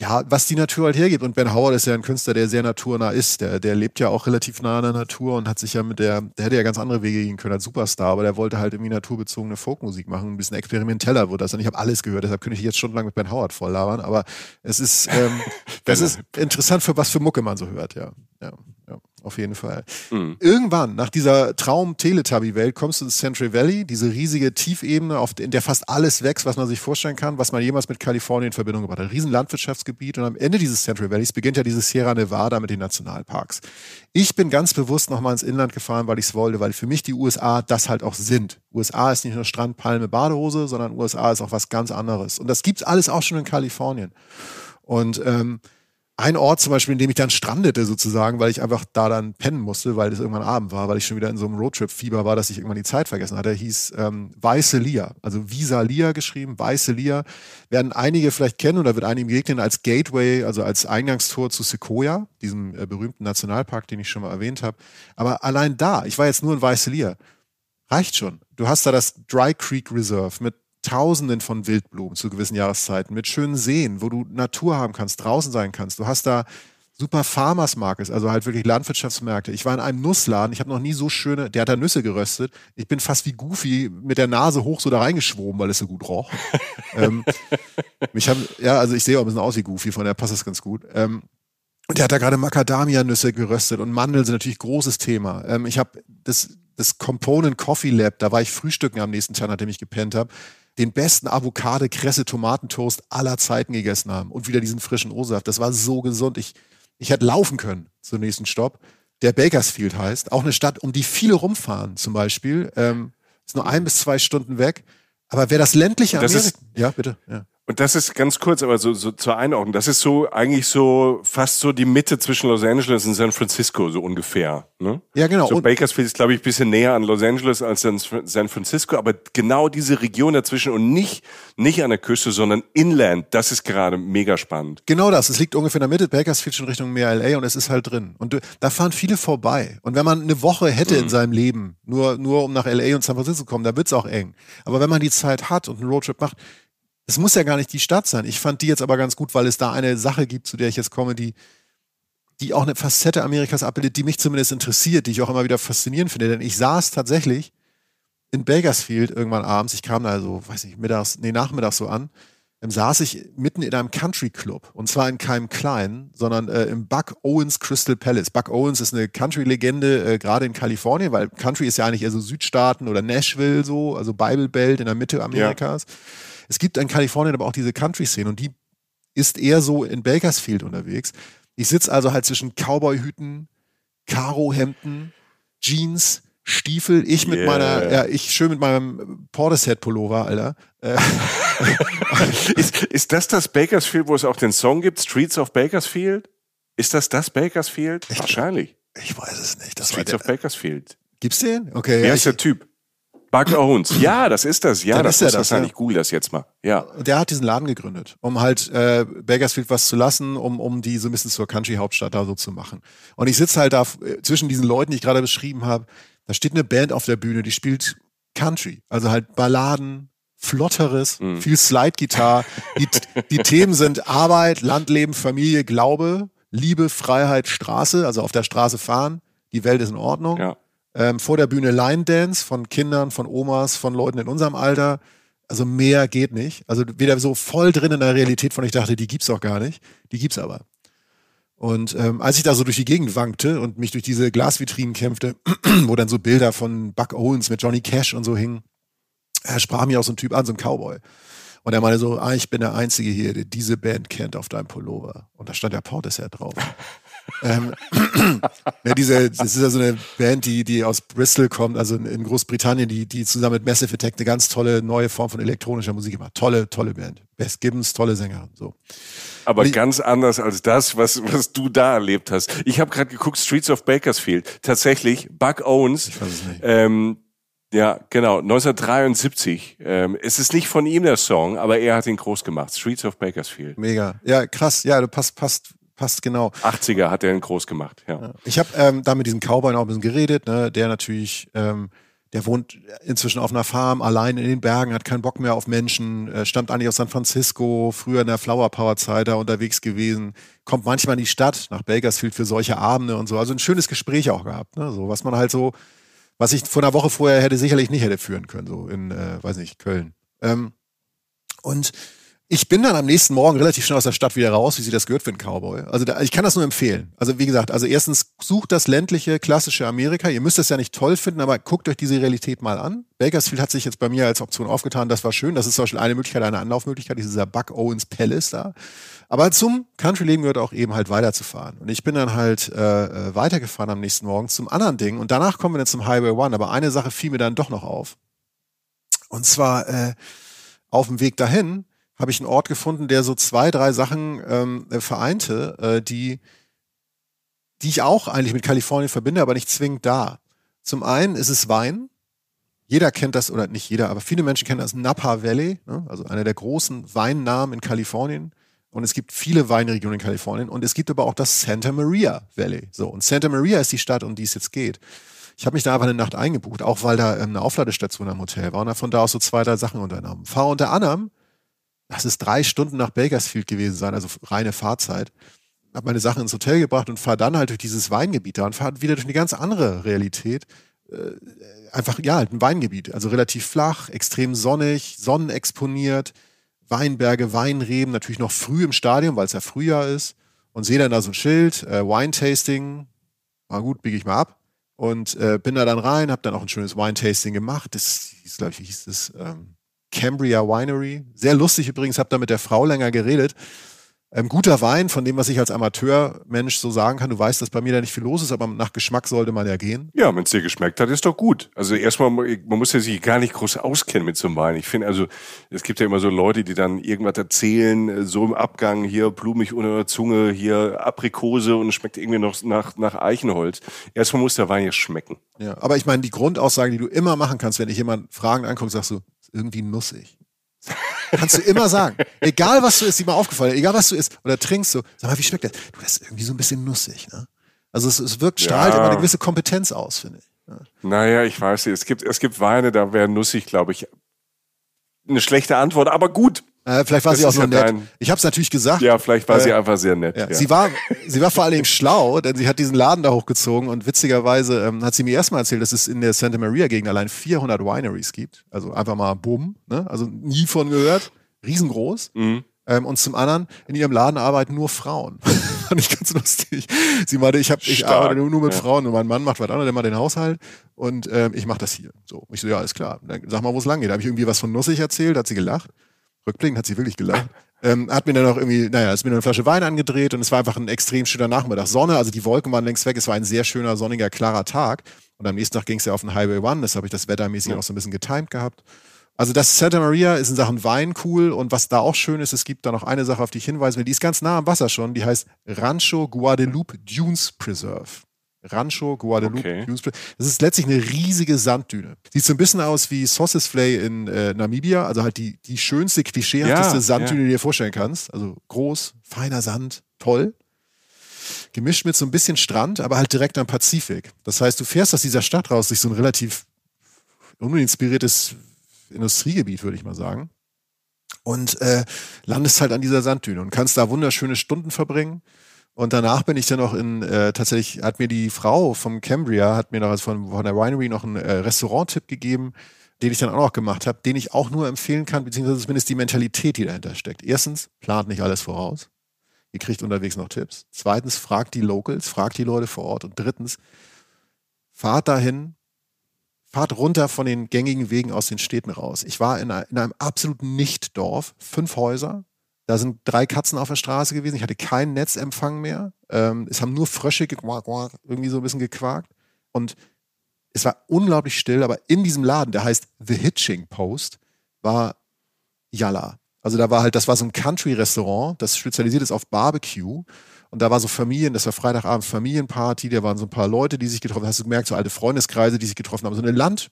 ja, was die Natur halt hergibt. Und Ben Howard ist ja ein Künstler, der sehr naturnah ist. Der, der lebt ja auch relativ nah an der Natur und hat sich ja mit der, der hätte ja ganz andere Wege gehen können als Superstar, aber der wollte halt irgendwie naturbezogene Folkmusik machen. Ein bisschen experimenteller wurde das. Und ich habe alles gehört, deshalb könnte ich jetzt stundenlang mit Ben Howard voll labern. Aber es ist, ähm, das ist interessant, für was für Mucke man so hört, ja. ja auf jeden Fall. Mhm. Irgendwann, nach dieser Traum-Teletubby-Welt, kommst du ins Central Valley, diese riesige Tiefebene, auf, in der fast alles wächst, was man sich vorstellen kann, was man jemals mit Kalifornien in Verbindung gebracht hat. Ein riesen Landwirtschaftsgebiet und am Ende dieses Central Valleys beginnt ja dieses Sierra Nevada mit den Nationalparks. Ich bin ganz bewusst nochmal ins Inland gefahren, weil ich es wollte, weil für mich die USA das halt auch sind. USA ist nicht nur Strand, Palme, Badehose, sondern USA ist auch was ganz anderes. Und das gibt's alles auch schon in Kalifornien. Und ähm, ein Ort zum Beispiel, in dem ich dann strandete sozusagen, weil ich einfach da dann pennen musste, weil es irgendwann Abend war, weil ich schon wieder in so einem Roadtrip-Fieber war, dass ich irgendwann die Zeit vergessen hatte, hieß ähm, Weiße Lia, also Visa Lia geschrieben, Weiße Lia. Werden einige vielleicht kennen oder wird einigen begegnen als Gateway, also als Eingangstor zu Sequoia, diesem äh, berühmten Nationalpark, den ich schon mal erwähnt habe. Aber allein da, ich war jetzt nur in Weiße Lia, reicht schon. Du hast da das Dry Creek Reserve mit Tausenden von Wildblumen zu gewissen Jahreszeiten, mit schönen Seen, wo du Natur haben kannst, draußen sein kannst. Du hast da super Farmers Markets, also halt wirklich Landwirtschaftsmärkte. Ich war in einem Nussladen, ich habe noch nie so schöne, der hat da Nüsse geröstet. Ich bin fast wie Goofy mit der Nase hoch so da reingeschwoben, weil es so gut roch. ähm, mich haben, ja, also ich sehe auch ein bisschen aus wie Goofy, von der passt das ganz gut. Ähm, und der hat da gerade Macadamia-Nüsse geröstet und Mandeln sind natürlich großes Thema. Ähm, ich habe das, das Component Coffee Lab, da war ich frühstücken am nächsten Tag, nachdem ich gepennt habe den besten Avocado, Kresse, Tomatentoast aller Zeiten gegessen haben und wieder diesen frischen O-Saft. Das war so gesund. Ich, ich hätte laufen können zum nächsten Stopp, der Bakersfield heißt. Auch eine Stadt, um die viele rumfahren zum Beispiel. Ähm, ist nur ein bis zwei Stunden weg. Aber wer das ländliche Amerika... Ist, ja, bitte. Ja. Und das ist ganz kurz, aber so, so zur Einordnung. Das ist so eigentlich so fast so die Mitte zwischen Los Angeles und San Francisco, so ungefähr. Ne? Ja, genau. So Bakersfield ist, glaube ich, ein bisschen näher an Los Angeles als an San Francisco, aber genau diese Region dazwischen und nicht, nicht an der Küste, sondern inland, das ist gerade mega spannend. Genau das. Es liegt ungefähr in der Mitte, Bakersfield schon Richtung Meer LA und es ist halt drin. Und da fahren viele vorbei. Und wenn man eine Woche hätte mhm. in seinem Leben, nur, nur um nach LA und San Francisco zu kommen, da wird's auch eng. Aber wenn man die Zeit hat und einen Roadtrip macht, es muss ja gar nicht die Stadt sein. Ich fand die jetzt aber ganz gut, weil es da eine Sache gibt, zu der ich jetzt komme, die, die auch eine Facette Amerikas abbildet, die mich zumindest interessiert, die ich auch immer wieder faszinierend finde. Denn ich saß tatsächlich in Bakersfield irgendwann abends, ich kam da so, weiß nicht, mittags, nee, nachmittags so an, ähm, saß ich mitten in einem Country Club. Und zwar in keinem kleinen, sondern äh, im Buck Owens Crystal Palace. Buck Owens ist eine Country-Legende, äh, gerade in Kalifornien, weil Country ist ja eigentlich eher so Südstaaten oder Nashville so, also Bible Belt in der Mitte Amerikas. Ja. Es gibt in Kalifornien aber auch diese Country-Szene und die ist eher so in Bakersfield unterwegs. Ich sitze also halt zwischen Cowboy-Hüten, Karo-Hemden, Jeans, Stiefel, ich mit Yeah. meiner, ja, ich schön mit meinem Portishead-Pullover, Alter. Äh, ist, ist das das Bakersfield, wo es auch den Song gibt, Streets of Bakersfield? Ist das das Bakersfield? Wahrscheinlich. ich weiß es nicht. Das Streets der, of Bakersfield. gibt's den? Okay. Wer ja, ist ich, der Typ? Buck Owens. Ja, das ist das. Ja, Dann das ist ist das, wahrscheinlich. ja. Google das jetzt mal. Ja. der hat diesen Laden gegründet, um halt äh, Bakersfield was zu lassen, um, um die so ein bisschen zur Country-Hauptstadt da so zu machen. Und ich sitze halt da äh, zwischen diesen Leuten, die ich gerade beschrieben habe. Da steht eine Band auf der Bühne, die spielt Country, also halt Balladen, Flotteres, Mhm. viel Slide-Gitarre. Die, die Themen sind Arbeit, Landleben, Familie, Glaube, Liebe, Freiheit, Straße, also auf der Straße fahren. Die Welt ist in Ordnung. Ja. Ähm, vor der Bühne Line Dance von Kindern, von Omas, von Leuten in unserem Alter. Also mehr geht nicht. Also wieder so voll drin in der Realität, von ich dachte, die gibt's auch gar nicht. Die gibt's aber. Und ähm, als ich da so durch die Gegend wankte und mich durch diese Glasvitrinen kämpfte, wo dann so Bilder von Buck Owens mit Johnny Cash und so hingen, er sprach mir auch so ein Typ an, so ein Cowboy. Und er meinte so, ah, ich bin der Einzige hier, der diese Band kennt auf deinem Pullover. Und da stand der Portishead drauf. Ähm, ja, diese, das ist ja so eine Band, die, die aus Bristol kommt, also in, Großbritannien, die, die zusammen mit Massive Attack eine ganz tolle neue Form von elektronischer Musik gemacht. Tolle, tolle Band. Bess Gibbons, tolle Sängerin. So. Aber Die- ganz anders als das, was, was du da erlebt hast. Ich habe gerade geguckt, Streets of Bakersfield. Tatsächlich, Buck Owens. Ich weiß es nicht. Ähm, ja, genau, 1973. Ähm, es ist nicht von ihm der Song, aber er hat ihn groß gemacht. Streets of Bakersfield. Mega. Ja, krass. Ja, du passt, passt, passt genau. 80er hat er ihn groß gemacht, ja. Ich habe ähm, da mit diesem Cowboy auch ein bisschen geredet, ne, der natürlich, ähm, der wohnt inzwischen auf einer Farm, allein in den Bergen, hat keinen Bock mehr auf Menschen, äh, stammt eigentlich aus San Francisco, früher in der Flower Power Zeit da unterwegs gewesen, kommt manchmal in die Stadt nach Bakersfield für solche Abende und so. Also ein schönes Gespräch auch gehabt, ne, so was man halt so, was ich vor einer Woche vorher hätte sicherlich nicht hätte führen können, so in, äh, weiß nicht, Köln. Ähm, und ich bin dann am nächsten Morgen relativ schnell aus der Stadt wieder raus, wie sie das gehört für einen Cowboy. Also da, ich kann das nur empfehlen. Also wie gesagt, also erstens sucht das ländliche, klassische Amerika. Ihr müsst es ja nicht toll finden, aber guckt euch diese Realität mal an. Bakersfield hat sich jetzt bei mir als Option aufgetan. Das war schön. Das ist zum Beispiel eine Möglichkeit, eine Anlaufmöglichkeit, dieser Buck Owens Palace da. Aber zum Country-Leben gehört auch eben halt weiterzufahren. Und ich bin dann halt äh, äh, weitergefahren am nächsten Morgen zum anderen Ding. Und danach kommen wir dann zum Highway One. Aber eine Sache fiel mir dann doch noch auf. Und zwar äh, auf dem Weg dahin habe ich einen Ort gefunden, der so zwei, drei Sachen ähm, äh, vereinte, äh, die, die ich auch eigentlich mit Kalifornien verbinde, aber nicht zwingend da. Zum einen ist es Wein. Jeder kennt das, oder nicht jeder, aber viele Menschen kennen das Napa Valley, ne? also einer der großen Weinnamen in Kalifornien. Und es gibt viele Weinregionen in Kalifornien. Und es gibt aber auch das Santa Maria Valley. So, und Santa Maria ist die Stadt, um die es jetzt geht. Ich habe mich da einfach eine Nacht eingebucht, auch weil da ähm, eine Aufladestation am Hotel war und habe von da aus so zwei, drei Sachen unternommen. Fahre unter anderem, das ist drei Stunden nach Bakersfield gewesen sein, also reine Fahrzeit. Habe meine Sachen ins Hotel gebracht und fahre dann halt durch dieses Weingebiet da und fahre wieder durch eine ganz andere Realität. Äh, einfach, ja, halt ein Weingebiet. Also relativ flach, extrem sonnig, sonnenexponiert, Weinberge, Weinreben, natürlich noch früh im Stadium, weil es ja Frühjahr ist. Und sehe dann da so ein Schild, äh, Wine-Tasting. Na gut, biege ich mal ab. Und äh, bin da dann rein, habe dann auch ein schönes Wine-Tasting gemacht. Das hieß, glaube ich, wie hieß das? Ähm, Cambria Winery. Sehr lustig übrigens, habe da mit der Frau länger geredet. Ähm, guter Wein, von dem, was ich als Amateurmensch so sagen kann. Du weißt, dass bei mir da nicht viel los ist, aber nach Geschmack sollte man ja gehen. Ja, wenn es dir geschmeckt hat, ist doch gut. Also erstmal, man muss ja sich gar nicht groß auskennen mit so einem Wein. Ich finde also, es gibt ja immer so Leute, die dann irgendwas erzählen, äh, so im Abgang, hier blumig unter der Zunge, hier Aprikose und es schmeckt irgendwie noch nach, nach Eichenholz. Erstmal muss der Wein ja schmecken. Ja, aber ich meine, die Grundaussage, die du immer machen kannst, wenn ich jemand Fragen angucke, sagst du, ist irgendwie nussig. Kannst du immer sagen. Egal was du isst, die mal aufgefallen, egal was du isst oder trinkst, so, sag mal, wie schmeckt das? Du, das ist irgendwie so ein bisschen nussig, ne? Also es, es wirkt, strahlt Ja. immer eine gewisse Kompetenz aus, finde ich. Ja. Naja, ich weiß nicht. Es gibt, es gibt Weine, da wäre nussig, glaube ich, eine schlechte Antwort, aber gut. Äh, vielleicht war Das sie auch nur ja nett. Ich habe es natürlich gesagt. Ja, vielleicht war sie Äh, einfach sehr nett. Ja. Ja. Sie, war, sie war vor allen Dingen schlau, denn sie hat diesen Laden da hochgezogen und witzigerweise ähm, hat sie mir erstmal erzählt, dass es in der Santa Maria-Gegend allein 400 Wineries gibt. Also einfach mal bumm, ne? also nie von gehört, riesengroß. Mhm. Ähm, und zum anderen, in ihrem Laden arbeiten nur Frauen. Fand ich ganz lustig. Sie meinte, ich, hab, ich Stark, arbeite nur, nur mit ja. Frauen und mein Mann macht was anderes, der macht den Haushalt und ähm, ich mache das hier. So. Ich so, ja, ist klar. Dann sag mal, wo es lang geht. Da habe ich irgendwie was von Nussig erzählt, hat sie gelacht. Rückblickend hat sie wirklich gelacht. Ähm, hat mir dann auch irgendwie, naja, ist mir eine Flasche Wein angedreht und es war einfach ein extrem schöner Nachmittag. Sonne, also die Wolken waren längst weg, es war ein sehr schöner, sonniger, klarer Tag. Und am nächsten Tag ging es ja auf den Highway One, das habe ich das wettermäßig ja. auch so ein bisschen getimed gehabt. Also das Santa Maria ist in Sachen Wein cool und was da auch schön ist, es gibt da noch eine Sache, auf die ich hinweisen will, die ist ganz nah am Wasser schon, die heißt Rancho Guadalupe Dunes Preserve. Rancho Guadalupe okay. Das ist letztlich eine riesige Sanddüne. Sieht so ein bisschen aus wie Sossusvlei in äh, Namibia, also halt die, die schönste, klischeehafteste ja, Sanddüne, ja. die du dir vorstellen kannst. Also groß, feiner Sand, toll gemischt mit so ein bisschen Strand, aber halt direkt am Pazifik. Das heißt, du fährst aus dieser Stadt raus durch so ein relativ uninspiriertes Industriegebiet, würde ich mal sagen. Und äh, landest halt an dieser Sanddüne und kannst da wunderschöne Stunden verbringen. Und danach bin ich dann auch in, äh, tatsächlich hat mir die Frau vom Cambria, hat mir noch von, von der Winery noch einen äh, Restaurant-Tipp gegeben, den ich dann auch noch gemacht habe, den ich auch nur empfehlen kann, beziehungsweise zumindest die Mentalität, die dahinter steckt. Erstens, plant nicht alles voraus. Ihr kriegt unterwegs noch Tipps. Zweitens, fragt die Locals, fragt die Leute vor Ort. Und drittens, fahrt dahin, fahrt runter von den gängigen Wegen aus den Städten raus. Ich war in, in einem absoluten Nicht-Dorf, fünf Häuser. Da sind drei Katzen auf der Straße gewesen. Ich hatte keinen Netzempfang mehr. Ähm, es haben nur Frösche irgendwie so ein bisschen gequakt. Und es war unglaublich still, aber in diesem Laden, der heißt The Hitching Post, war Yalla. Also da war halt, das war so ein Country-Restaurant, das spezialisiert ist auf Barbecue. Und da war so Familien, das war Freitagabend Familienparty, da waren so ein paar Leute, die sich getroffen haben. Hast du gemerkt, so alte Freundeskreise, die sich getroffen haben. So eine Land,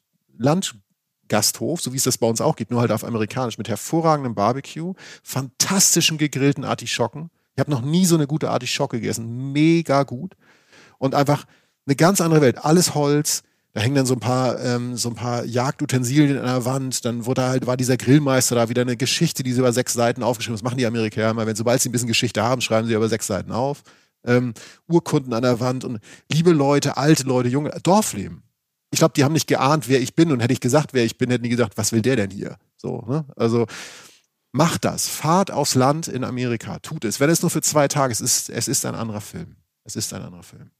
Landgasthof, so wie es das bei uns auch gibt, nur halt auf amerikanisch, mit hervorragendem Barbecue, fantastischen gegrillten Artischocken. Ich habe noch nie so eine gute Artischocke gegessen. Mega gut. Und einfach eine ganz andere Welt. Alles Holz, da hängen dann so ein paar, ähm, so ein paar Jagdutensilien an der Wand. Dann wurde halt, war dieser Grillmeister da wieder eine Geschichte, die sie über sechs Seiten aufgeschrieben Das machen die Amerikaner immer. Wenn, sobald sie ein bisschen Geschichte haben, schreiben sie über sechs Seiten auf. Ähm, Urkunden an der Wand und liebe Leute, alte Leute, junge, Dorfleben. Ich glaube, die haben nicht geahnt, wer ich bin. Und hätte ich gesagt, wer ich bin, hätten die gesagt, was will der denn hier? So, ne? Also, macht das. Fahrt aufs Land in Amerika. Tut es. Wenn es nur für zwei Tage ist, es ist, es ist ein anderer Film. Es ist ein anderer Film.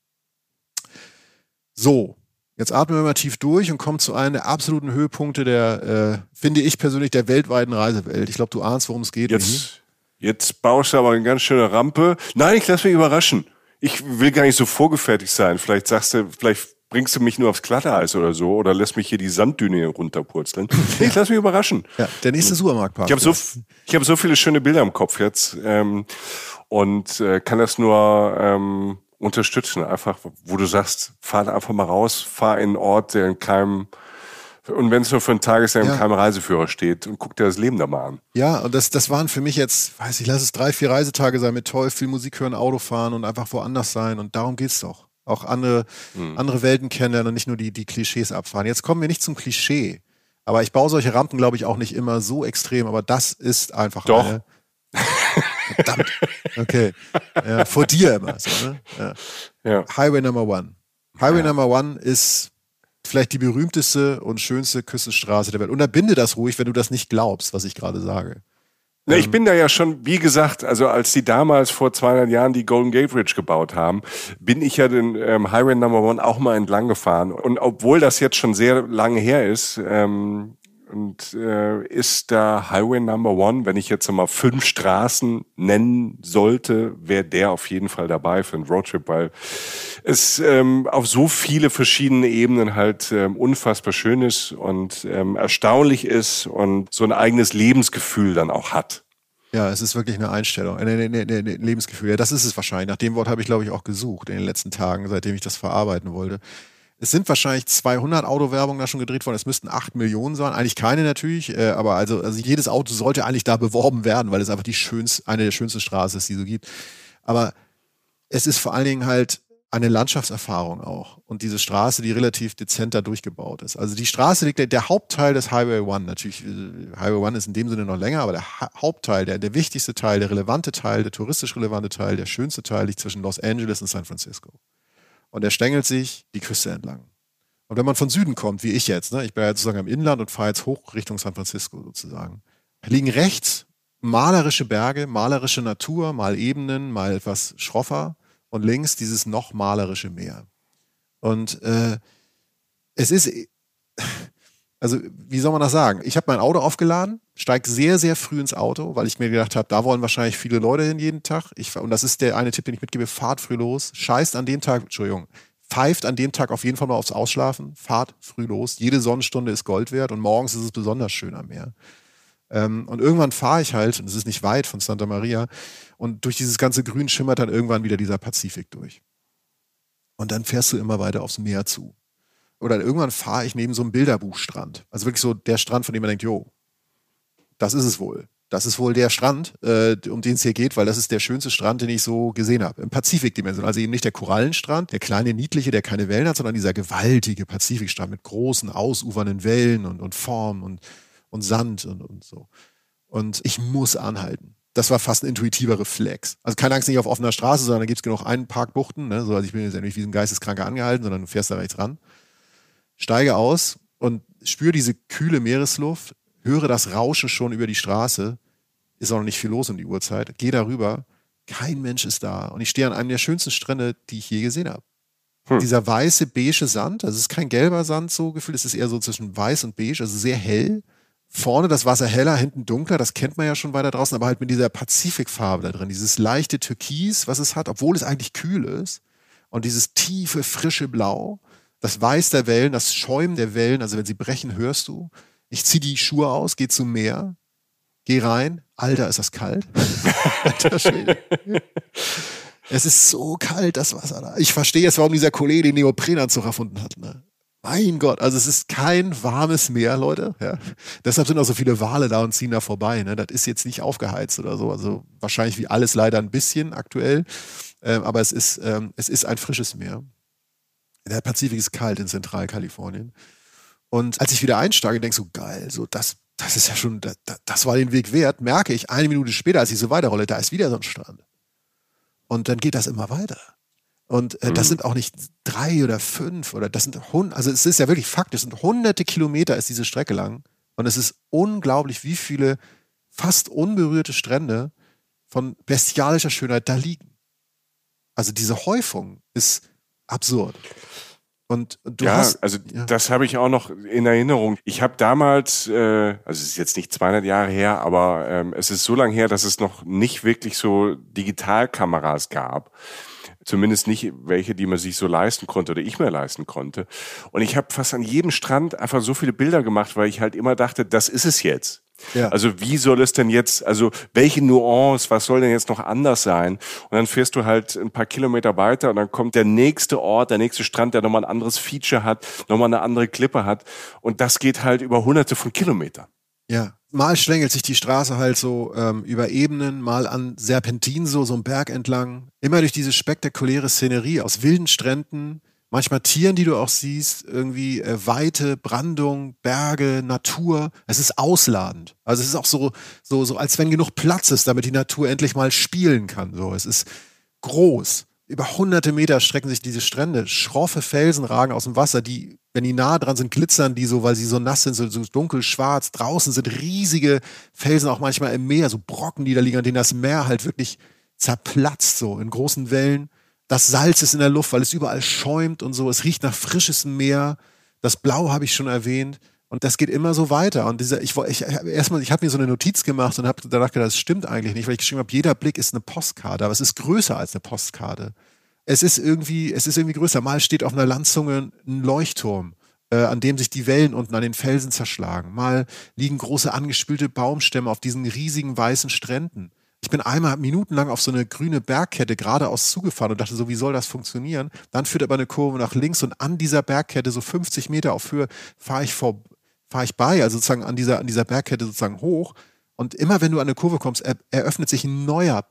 So, Jetzt atmen wir mal tief durch und kommen zu einem der absoluten Höhepunkte der, äh, finde ich persönlich, der weltweiten Reisewelt. Ich glaube, du ahnst, worum es geht. Jetzt, jetzt baust du aber eine ganz schöne Rampe. Nein, ich lass mich überraschen. Ich will gar nicht so vorgefertigt sein. Vielleicht sagst du, vielleicht bringst du mich nur aufs Glatteis oder so oder lässt mich hier die Sanddüne runterpurzeln. Ich lass mich überraschen. Ja, der nächste Supermarktpark. Ich habe so, ich hab so viele schöne Bilder im Kopf jetzt ähm, und äh, kann das nur ähm, unterstützen. Einfach, wo du sagst, fahr einfach mal raus, fahr in einen Ort, der in keinem und wenn es nur für einen Tag ist, der ja. in keinem Reiseführer steht und guck dir das Leben da mal an. Ja, und das, das waren für mich jetzt, weiß ich, lass es drei, vier Reisetage sein mit toll, viel Musik hören, Auto fahren und einfach woanders sein. Und darum geht's doch. Auch andere, hm. andere Welten kennenlernen und nicht nur die, die Klischees abfahren. Jetzt kommen wir nicht zum Klischee. Aber ich baue solche Rampen, glaube ich, auch nicht immer so extrem. Aber das ist einfach Doch. eine. Verdammt. Okay. Ja, vor dir immer. So, ne? ja. Ja. Highway Number One. Highway Number One ist vielleicht die berühmteste und schönste Küstenstraße der Welt. Unterbinde das ruhig, wenn du das nicht glaubst, was ich gerade sage. Na, ich ähm, bin da ja schon, wie gesagt, also als die damals vor 200 Jahren die Golden Gate Bridge gebaut haben, bin ich ja den ähm, Highway Number One auch mal entlang gefahren. Und obwohl das jetzt schon sehr lange her ist, ähm, und äh, ist da Highway Number One, wenn ich jetzt mal fünf Straßen nennen sollte, wäre der auf jeden Fall dabei für einen Roadtrip, weil es ähm, auf so viele verschiedene Ebenen halt ähm, unfassbar schön ist und ähm, erstaunlich ist und so ein eigenes Lebensgefühl dann auch hat. Ja, es ist wirklich eine Einstellung, ein, ein, ein, ein Lebensgefühl. Ja, das ist es wahrscheinlich. Nach dem Wort habe ich, glaube ich, auch gesucht in den letzten Tagen, seitdem ich das verarbeiten wollte. Es sind wahrscheinlich 200 Autowerbungen da schon gedreht worden. Es müssten 8 Millionen sein. Eigentlich keine natürlich, äh, aber also, also jedes Auto sollte eigentlich da beworben werden, weil es einfach die schönste, eine der schönsten Straßen ist, die so gibt. Aber es ist vor allen Dingen halt eine Landschaftserfahrung auch. Und diese Straße, die relativ dezent da durchgebaut ist. Also die Straße liegt, der, der Hauptteil des Highway One, natürlich, äh, Highway One ist in dem Sinne noch länger, aber der ha Hauptteil, der, der wichtigste Teil, der relevante Teil, der touristisch relevante Teil, der schönste Teil liegt zwischen Los Angeles und San Francisco und er stängelt sich die Küste entlang. Und wenn man von Süden kommt, wie ich jetzt, ne, ich bin ja sozusagen im Inland und fahre jetzt hoch Richtung San Francisco sozusagen, liegen rechts malerische Berge, malerische Natur, mal Ebenen, mal etwas schroffer und links dieses noch malerische Meer. Und äh, es ist, also wie soll man das sagen? Ich habe mein Auto aufgeladen, steige sehr, sehr früh ins Auto, weil ich mir gedacht habe, da wollen wahrscheinlich viele Leute hin jeden Tag. Ich, und das ist der eine Tipp, den ich mitgebe, fahrt früh los, scheißt an dem Tag, Entschuldigung, pfeift an dem Tag auf jeden Fall mal aufs Ausschlafen, fahrt früh los. Jede Sonnenstunde ist Gold wert und morgens ist es besonders schön am Meer. Ähm, und irgendwann fahre ich halt, und es ist nicht weit von Santa Maria, und durch dieses ganze Grün schimmert dann irgendwann wieder dieser Pazifik durch. Und dann fährst du immer weiter aufs Meer zu. Oder irgendwann fahre ich neben so einem Bilderbuchstrand. Also wirklich so der Strand, von dem man denkt, jo, das ist es wohl. Das ist wohl der Strand, äh, um den es hier geht, weil das ist der schönste Strand, den ich so gesehen habe. Im Pazifikdimension. Also eben nicht der Korallenstrand, der kleine, niedliche, der keine Wellen hat, sondern dieser gewaltige Pazifikstrand mit großen, ausufernden Wellen und, und Form und, und Sand und, und so. Und ich muss anhalten. Das war fast ein intuitiver Reflex. Also keine Angst, nicht auf offener Straße, sondern da gibt es genug einen Parkbuchten. Ne? So, also ich bin jetzt ja nicht wie ein Geisteskranker angehalten, sondern du fährst da rechts ran. Steige aus und spüre diese kühle Meeresluft, höre das Rauschen schon über die Straße, ist auch noch nicht viel los um die Uhrzeit, gehe darüber, kein Mensch ist da. Und ich stehe an einem der schönsten Strände, die ich je gesehen habe. Hm. Dieser weiße, beige Sand, also es ist kein gelber Sand so gefühlt, es ist eher so zwischen weiß und beige, also sehr hell. Vorne das Wasser heller, hinten dunkler, das kennt man ja schon weiter draußen, aber halt mit dieser Pazifikfarbe da drin, dieses leichte Türkis, was es hat, obwohl es eigentlich kühl ist. Und dieses tiefe, frische Blau, das Weiß der Wellen, das Schäumen der Wellen, also wenn sie brechen, hörst du. Ich ziehe die Schuhe aus, gehe zum Meer, gehe rein. Alter, ist das kalt. Alter Schwede. es ist so kalt, das Wasser da. Ich verstehe jetzt, warum dieser Kollege den Neoprenanzug erfunden hat. Ne? Mein Gott, also es ist kein warmes Meer, Leute. Ja. Deshalb sind auch so viele Wale da und ziehen da vorbei. Ne? Das ist jetzt nicht aufgeheizt oder so. Also wahrscheinlich wie alles leider ein bisschen aktuell. Ähm, aber es ist, ähm, es ist ein frisches Meer. Der Pazifik ist kalt in Zentralkalifornien. Und als ich wieder einsteige, denke ich so, geil, so das, das ist ja schon, das, das war den Weg wert, merke ich eine Minute später, als ich so weiterrolle, da ist wieder so ein Strand. Und dann geht das immer weiter. Und äh, mhm. das sind auch nicht drei oder fünf oder das sind hundert, also es ist ja wirklich Fakt, es sind hunderte Kilometer ist diese Strecke lang. Und es ist unglaublich, wie viele fast unberührte Strände von bestialischer Schönheit da liegen. Also diese Häufung ist absurd. Und du ja, hast, also ja. das habe ich auch noch in Erinnerung. Ich habe damals, äh, also es ist jetzt nicht 200 Jahre her, aber ähm, es ist so lange her, dass es noch nicht wirklich so Digitalkameras gab. Zumindest nicht welche, die man sich so leisten konnte oder ich mir leisten konnte. Und ich habe fast an jedem Strand einfach so viele Bilder gemacht, weil ich halt immer dachte, das ist es jetzt. Ja. Also wie soll es denn jetzt, also welche Nuance, was soll denn jetzt noch anders sein? Und dann fährst du halt ein paar Kilometer weiter und dann kommt der nächste Ort, der nächste Strand, der nochmal ein anderes Feature hat, nochmal eine andere Klippe hat. Und das geht halt über hunderte von Kilometern. Ja, mal schlängelt sich die Straße halt so ähm, über Ebenen, mal an Serpentinen so, so einen Berg entlang. Immer durch diese spektakuläre Szenerie aus wilden Stränden, manchmal Tieren, die du auch siehst, irgendwie äh, Weite, Brandung, Berge, Natur. Es ist ausladend. Also es ist auch so, so, so, als wenn genug Platz ist, damit die Natur endlich mal spielen kann. So, es ist groß. Über hunderte Meter strecken sich diese Strände. Schroffe Felsen ragen aus dem Wasser, die, wenn die nah dran sind, glitzern die so, weil sie so nass sind, so, so dunkel schwarz. Draußen sind riesige Felsen, auch manchmal im Meer, so Brocken, die da liegen, an denen das Meer halt wirklich zerplatzt, so in großen Wellen. Das Salz ist in der Luft, weil es überall schäumt und so. Es riecht nach frischestem Meer. Das Blau habe ich schon erwähnt. Und das geht immer so weiter. Und dieser, ich, ich, erstmal, ich habe mir so eine Notiz gemacht und habe danach gedacht, das stimmt eigentlich nicht, weil ich geschrieben habe, jeder Blick ist eine Postkarte, aber es ist größer als eine Postkarte. Es ist irgendwie, es ist irgendwie größer. Mal steht auf einer Landzunge ein Leuchtturm, äh, an dem sich die Wellen unten an den Felsen zerschlagen. Mal liegen große angespülte Baumstämme auf diesen riesigen weißen Stränden. Ich bin einmal minutenlang auf so eine grüne Bergkette geradeaus zugefahren und dachte so, wie soll das funktionieren? Dann führt aber eine Kurve nach links und an dieser Bergkette, so 50 Meter auf Höhe, fahre ich vor, fahre ich bei, also sozusagen an dieser, an dieser Bergkette sozusagen hoch. Und immer wenn du an eine Kurve kommst, er, eröffnet sich ein neuer,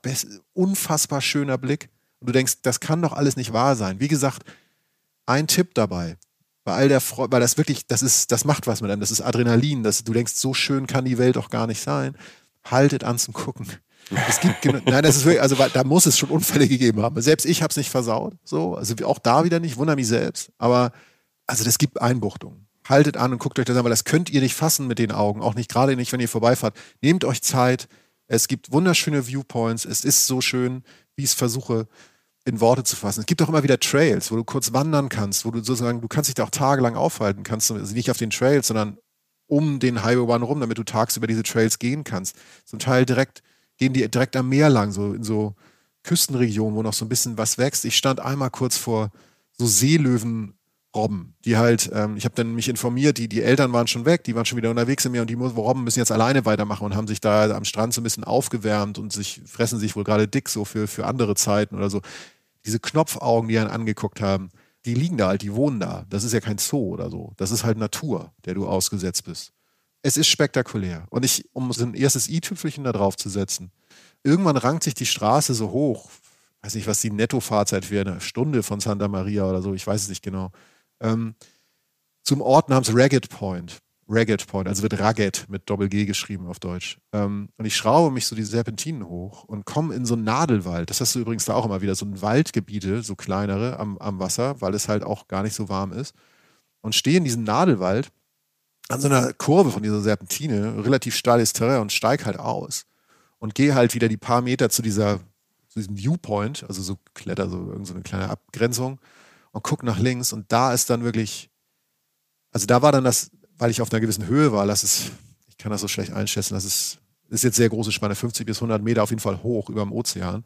unfassbar schöner Blick. Und du denkst, das kann doch alles nicht wahr sein. Wie gesagt, ein Tipp dabei. Bei all der Freude, weil das wirklich, das ist, das macht was mit einem. Das ist Adrenalin. Das, du denkst, so schön kann die Welt doch gar nicht sein. Haltet an zum Gucken. Es gibt, nein, das ist wirklich, also da muss es schon Unfälle gegeben haben. Selbst ich habe es nicht versaut, so, also auch da wieder nicht, wundere mich selbst. Aber also das gibt Einbuchtungen. Haltet an und guckt euch das an, weil das könnt ihr nicht fassen mit den Augen, auch nicht gerade nicht, wenn ihr vorbeifahrt. Nehmt euch Zeit. Es gibt wunderschöne Viewpoints. Es ist so schön, wie ich es versuche in Worte zu fassen. Es gibt auch immer wieder Trails, wo du kurz wandern kannst, wo du sozusagen, du kannst dich da auch tagelang aufhalten, kannst also nicht auf den Trails, sondern um den Highway One rum, damit du tagsüber diese Trails gehen kannst. Zum Teil direkt, gehen die direkt am Meer lang, so in so Küstenregionen, wo noch so ein bisschen was wächst. Ich stand einmal kurz vor so Seelöwen Robben, die halt, ähm, ich habe dann mich informiert, die, die Eltern waren schon weg, die waren schon wieder unterwegs in mir und die Robben müssen jetzt alleine weitermachen und haben sich da am Strand so ein bisschen aufgewärmt und sich fressen sich wohl gerade dick so für, für andere Zeiten oder so. Diese Knopfaugen, die einen angeguckt haben, die liegen da halt, die wohnen da. Das ist ja kein Zoo oder so. Das ist halt Natur, der du ausgesetzt bist. Es ist spektakulär. Und ich, um so ein erstes i-Tüpfelchen da drauf zu setzen, irgendwann rankt sich die Straße so hoch, weiß nicht, was die Nettofahrzeit wäre, eine Stunde von Santa Maria oder so, ich weiß es nicht genau ähm, zum Ort namens Ragged Point. Ragged Point, also wird Ragged mit Doppel-G geschrieben auf Deutsch. Ähm, und ich schraube mich so die Serpentinen hoch und komme in so einen Nadelwald. Das hast du übrigens da auch immer wieder, so ein Waldgebiete, so kleinere am, am Wasser, weil es halt auch gar nicht so warm ist. Und stehe in diesem Nadelwald an so einer Kurve von dieser Serpentine, relativ steiles Terrain und steige halt aus und gehe halt wieder die paar Meter zu dieser zu diesem Viewpoint, also so kletter so irgendeine so kleine Abgrenzung und gucke nach links und da ist dann wirklich, also da war dann das, weil ich auf einer gewissen Höhe war, das ist, ich kann das so schlecht einschätzen, das ist, ist jetzt sehr große Spanne, 50 bis 100 Meter auf jeden Fall hoch über dem Ozean,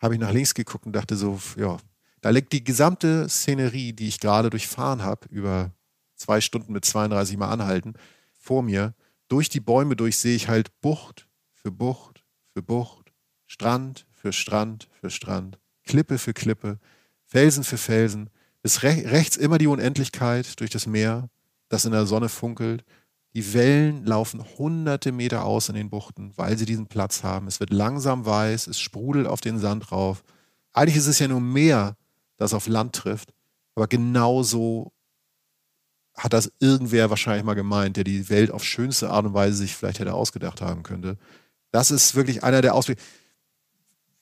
habe ich nach links geguckt und dachte so, ja, da liegt die gesamte Szenerie, die ich gerade durchfahren habe, über zwei Stunden mit 32 Mal anhalten, vor mir. Durch die Bäume durch sehe ich halt Bucht für Bucht für Bucht, Strand für Strand für Strand, Klippe für Klippe, Felsen für Felsen, bis re rechts immer die Unendlichkeit durch das Meer, das in der Sonne funkelt. Die Wellen laufen hunderte Meter aus in den Buchten, weil sie diesen Platz haben. Es wird langsam weiß, es sprudelt auf den Sand rauf. Eigentlich ist es ja nur Meer, das auf Land trifft, aber genauso hat das irgendwer wahrscheinlich mal gemeint, der die Welt auf schönste Art und Weise sich vielleicht hätte ausgedacht haben könnte. Das ist wirklich einer der Auswege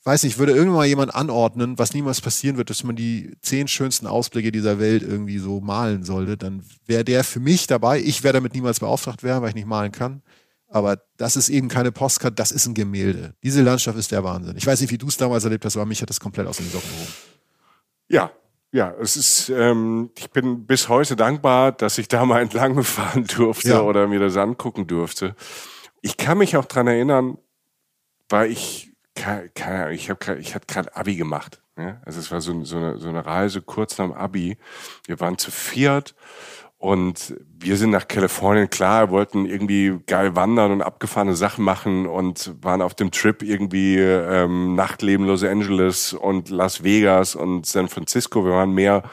weiß nicht, würde irgendwann mal jemand anordnen, was niemals passieren wird, dass man die zehn schönsten Ausblicke dieser Welt irgendwie so malen sollte, dann wäre der für mich dabei. Ich wäre damit niemals beauftragt werden, weil ich nicht malen kann. Aber das ist eben keine Postkarte, das ist ein Gemälde. Diese Landschaft ist der Wahnsinn. Ich weiß nicht, wie du es damals erlebt hast, aber mich hat das komplett aus den Socken gehoben. Ja, ja, es ist, ähm, ich bin bis heute dankbar, dass ich da mal entlang fahren durfte ja. oder mir das angucken durfte. Ich kann mich auch dran erinnern, weil ich keine, Ahnung, ich, hab, ich hatte gerade Abi gemacht. Ja? Also es war so, so, eine, so eine Reise kurz nach dem Abi. Wir waren zu viert und wir sind nach Kalifornien, klar, wollten irgendwie geil wandern und abgefahrene Sachen machen und waren auf dem Trip irgendwie ähm, Nachtleben Los Angeles und Las Vegas und San Francisco. Wir waren mehr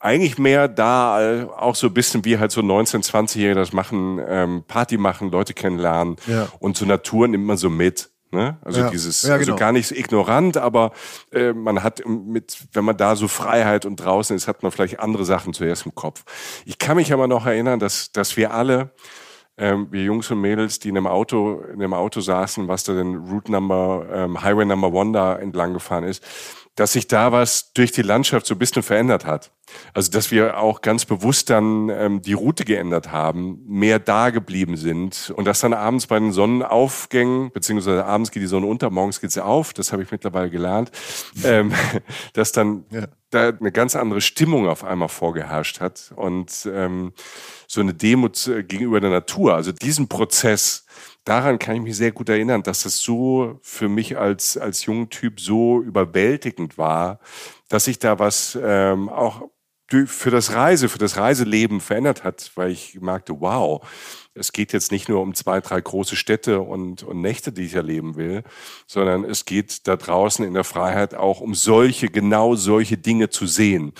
eigentlich mehr da, auch so ein bisschen wie halt so 19-, 20-Jährige das machen, ähm, Party machen, Leute kennenlernen ja. und so Natur nimmt man so mit. Ne? Also ja, dieses, ja, also genau. also gar nicht so ignorant, aber äh, man hat mit, wenn man da so Freiheit und draußen ist, hat man vielleicht andere Sachen zuerst im Kopf. Ich kann mich aber noch erinnern, dass, dass wir alle, ähm, wir Jungs und Mädels, die in einem Auto, in einem Auto saßen, was da den Route Number, ähm, Highway Number One da entlang gefahren ist, dass sich da was durch die Landschaft so ein bisschen verändert hat. Also dass wir auch ganz bewusst dann ähm, die Route geändert haben, mehr da geblieben sind und dass dann abends bei den Sonnenaufgängen, beziehungsweise abends geht die Sonne unter, morgens geht sie auf, das habe ich mittlerweile gelernt, ähm, dass dann ja. da eine ganz andere Stimmung auf einmal vorgeherrscht hat und ähm, so eine Demut äh, gegenüber der Natur. Also diesen Prozess daran kann ich mich sehr gut erinnern, dass das so für mich als, als junger Typ so überwältigend war, dass ich da was ähm, auch für das Reise, für das Reiseleben verändert hat, weil ich merkte, wow, es geht jetzt nicht nur um zwei, drei große Städte und, und Nächte, die ich erleben will, sondern es geht da draußen in der Freiheit auch um solche, genau solche Dinge zu sehen.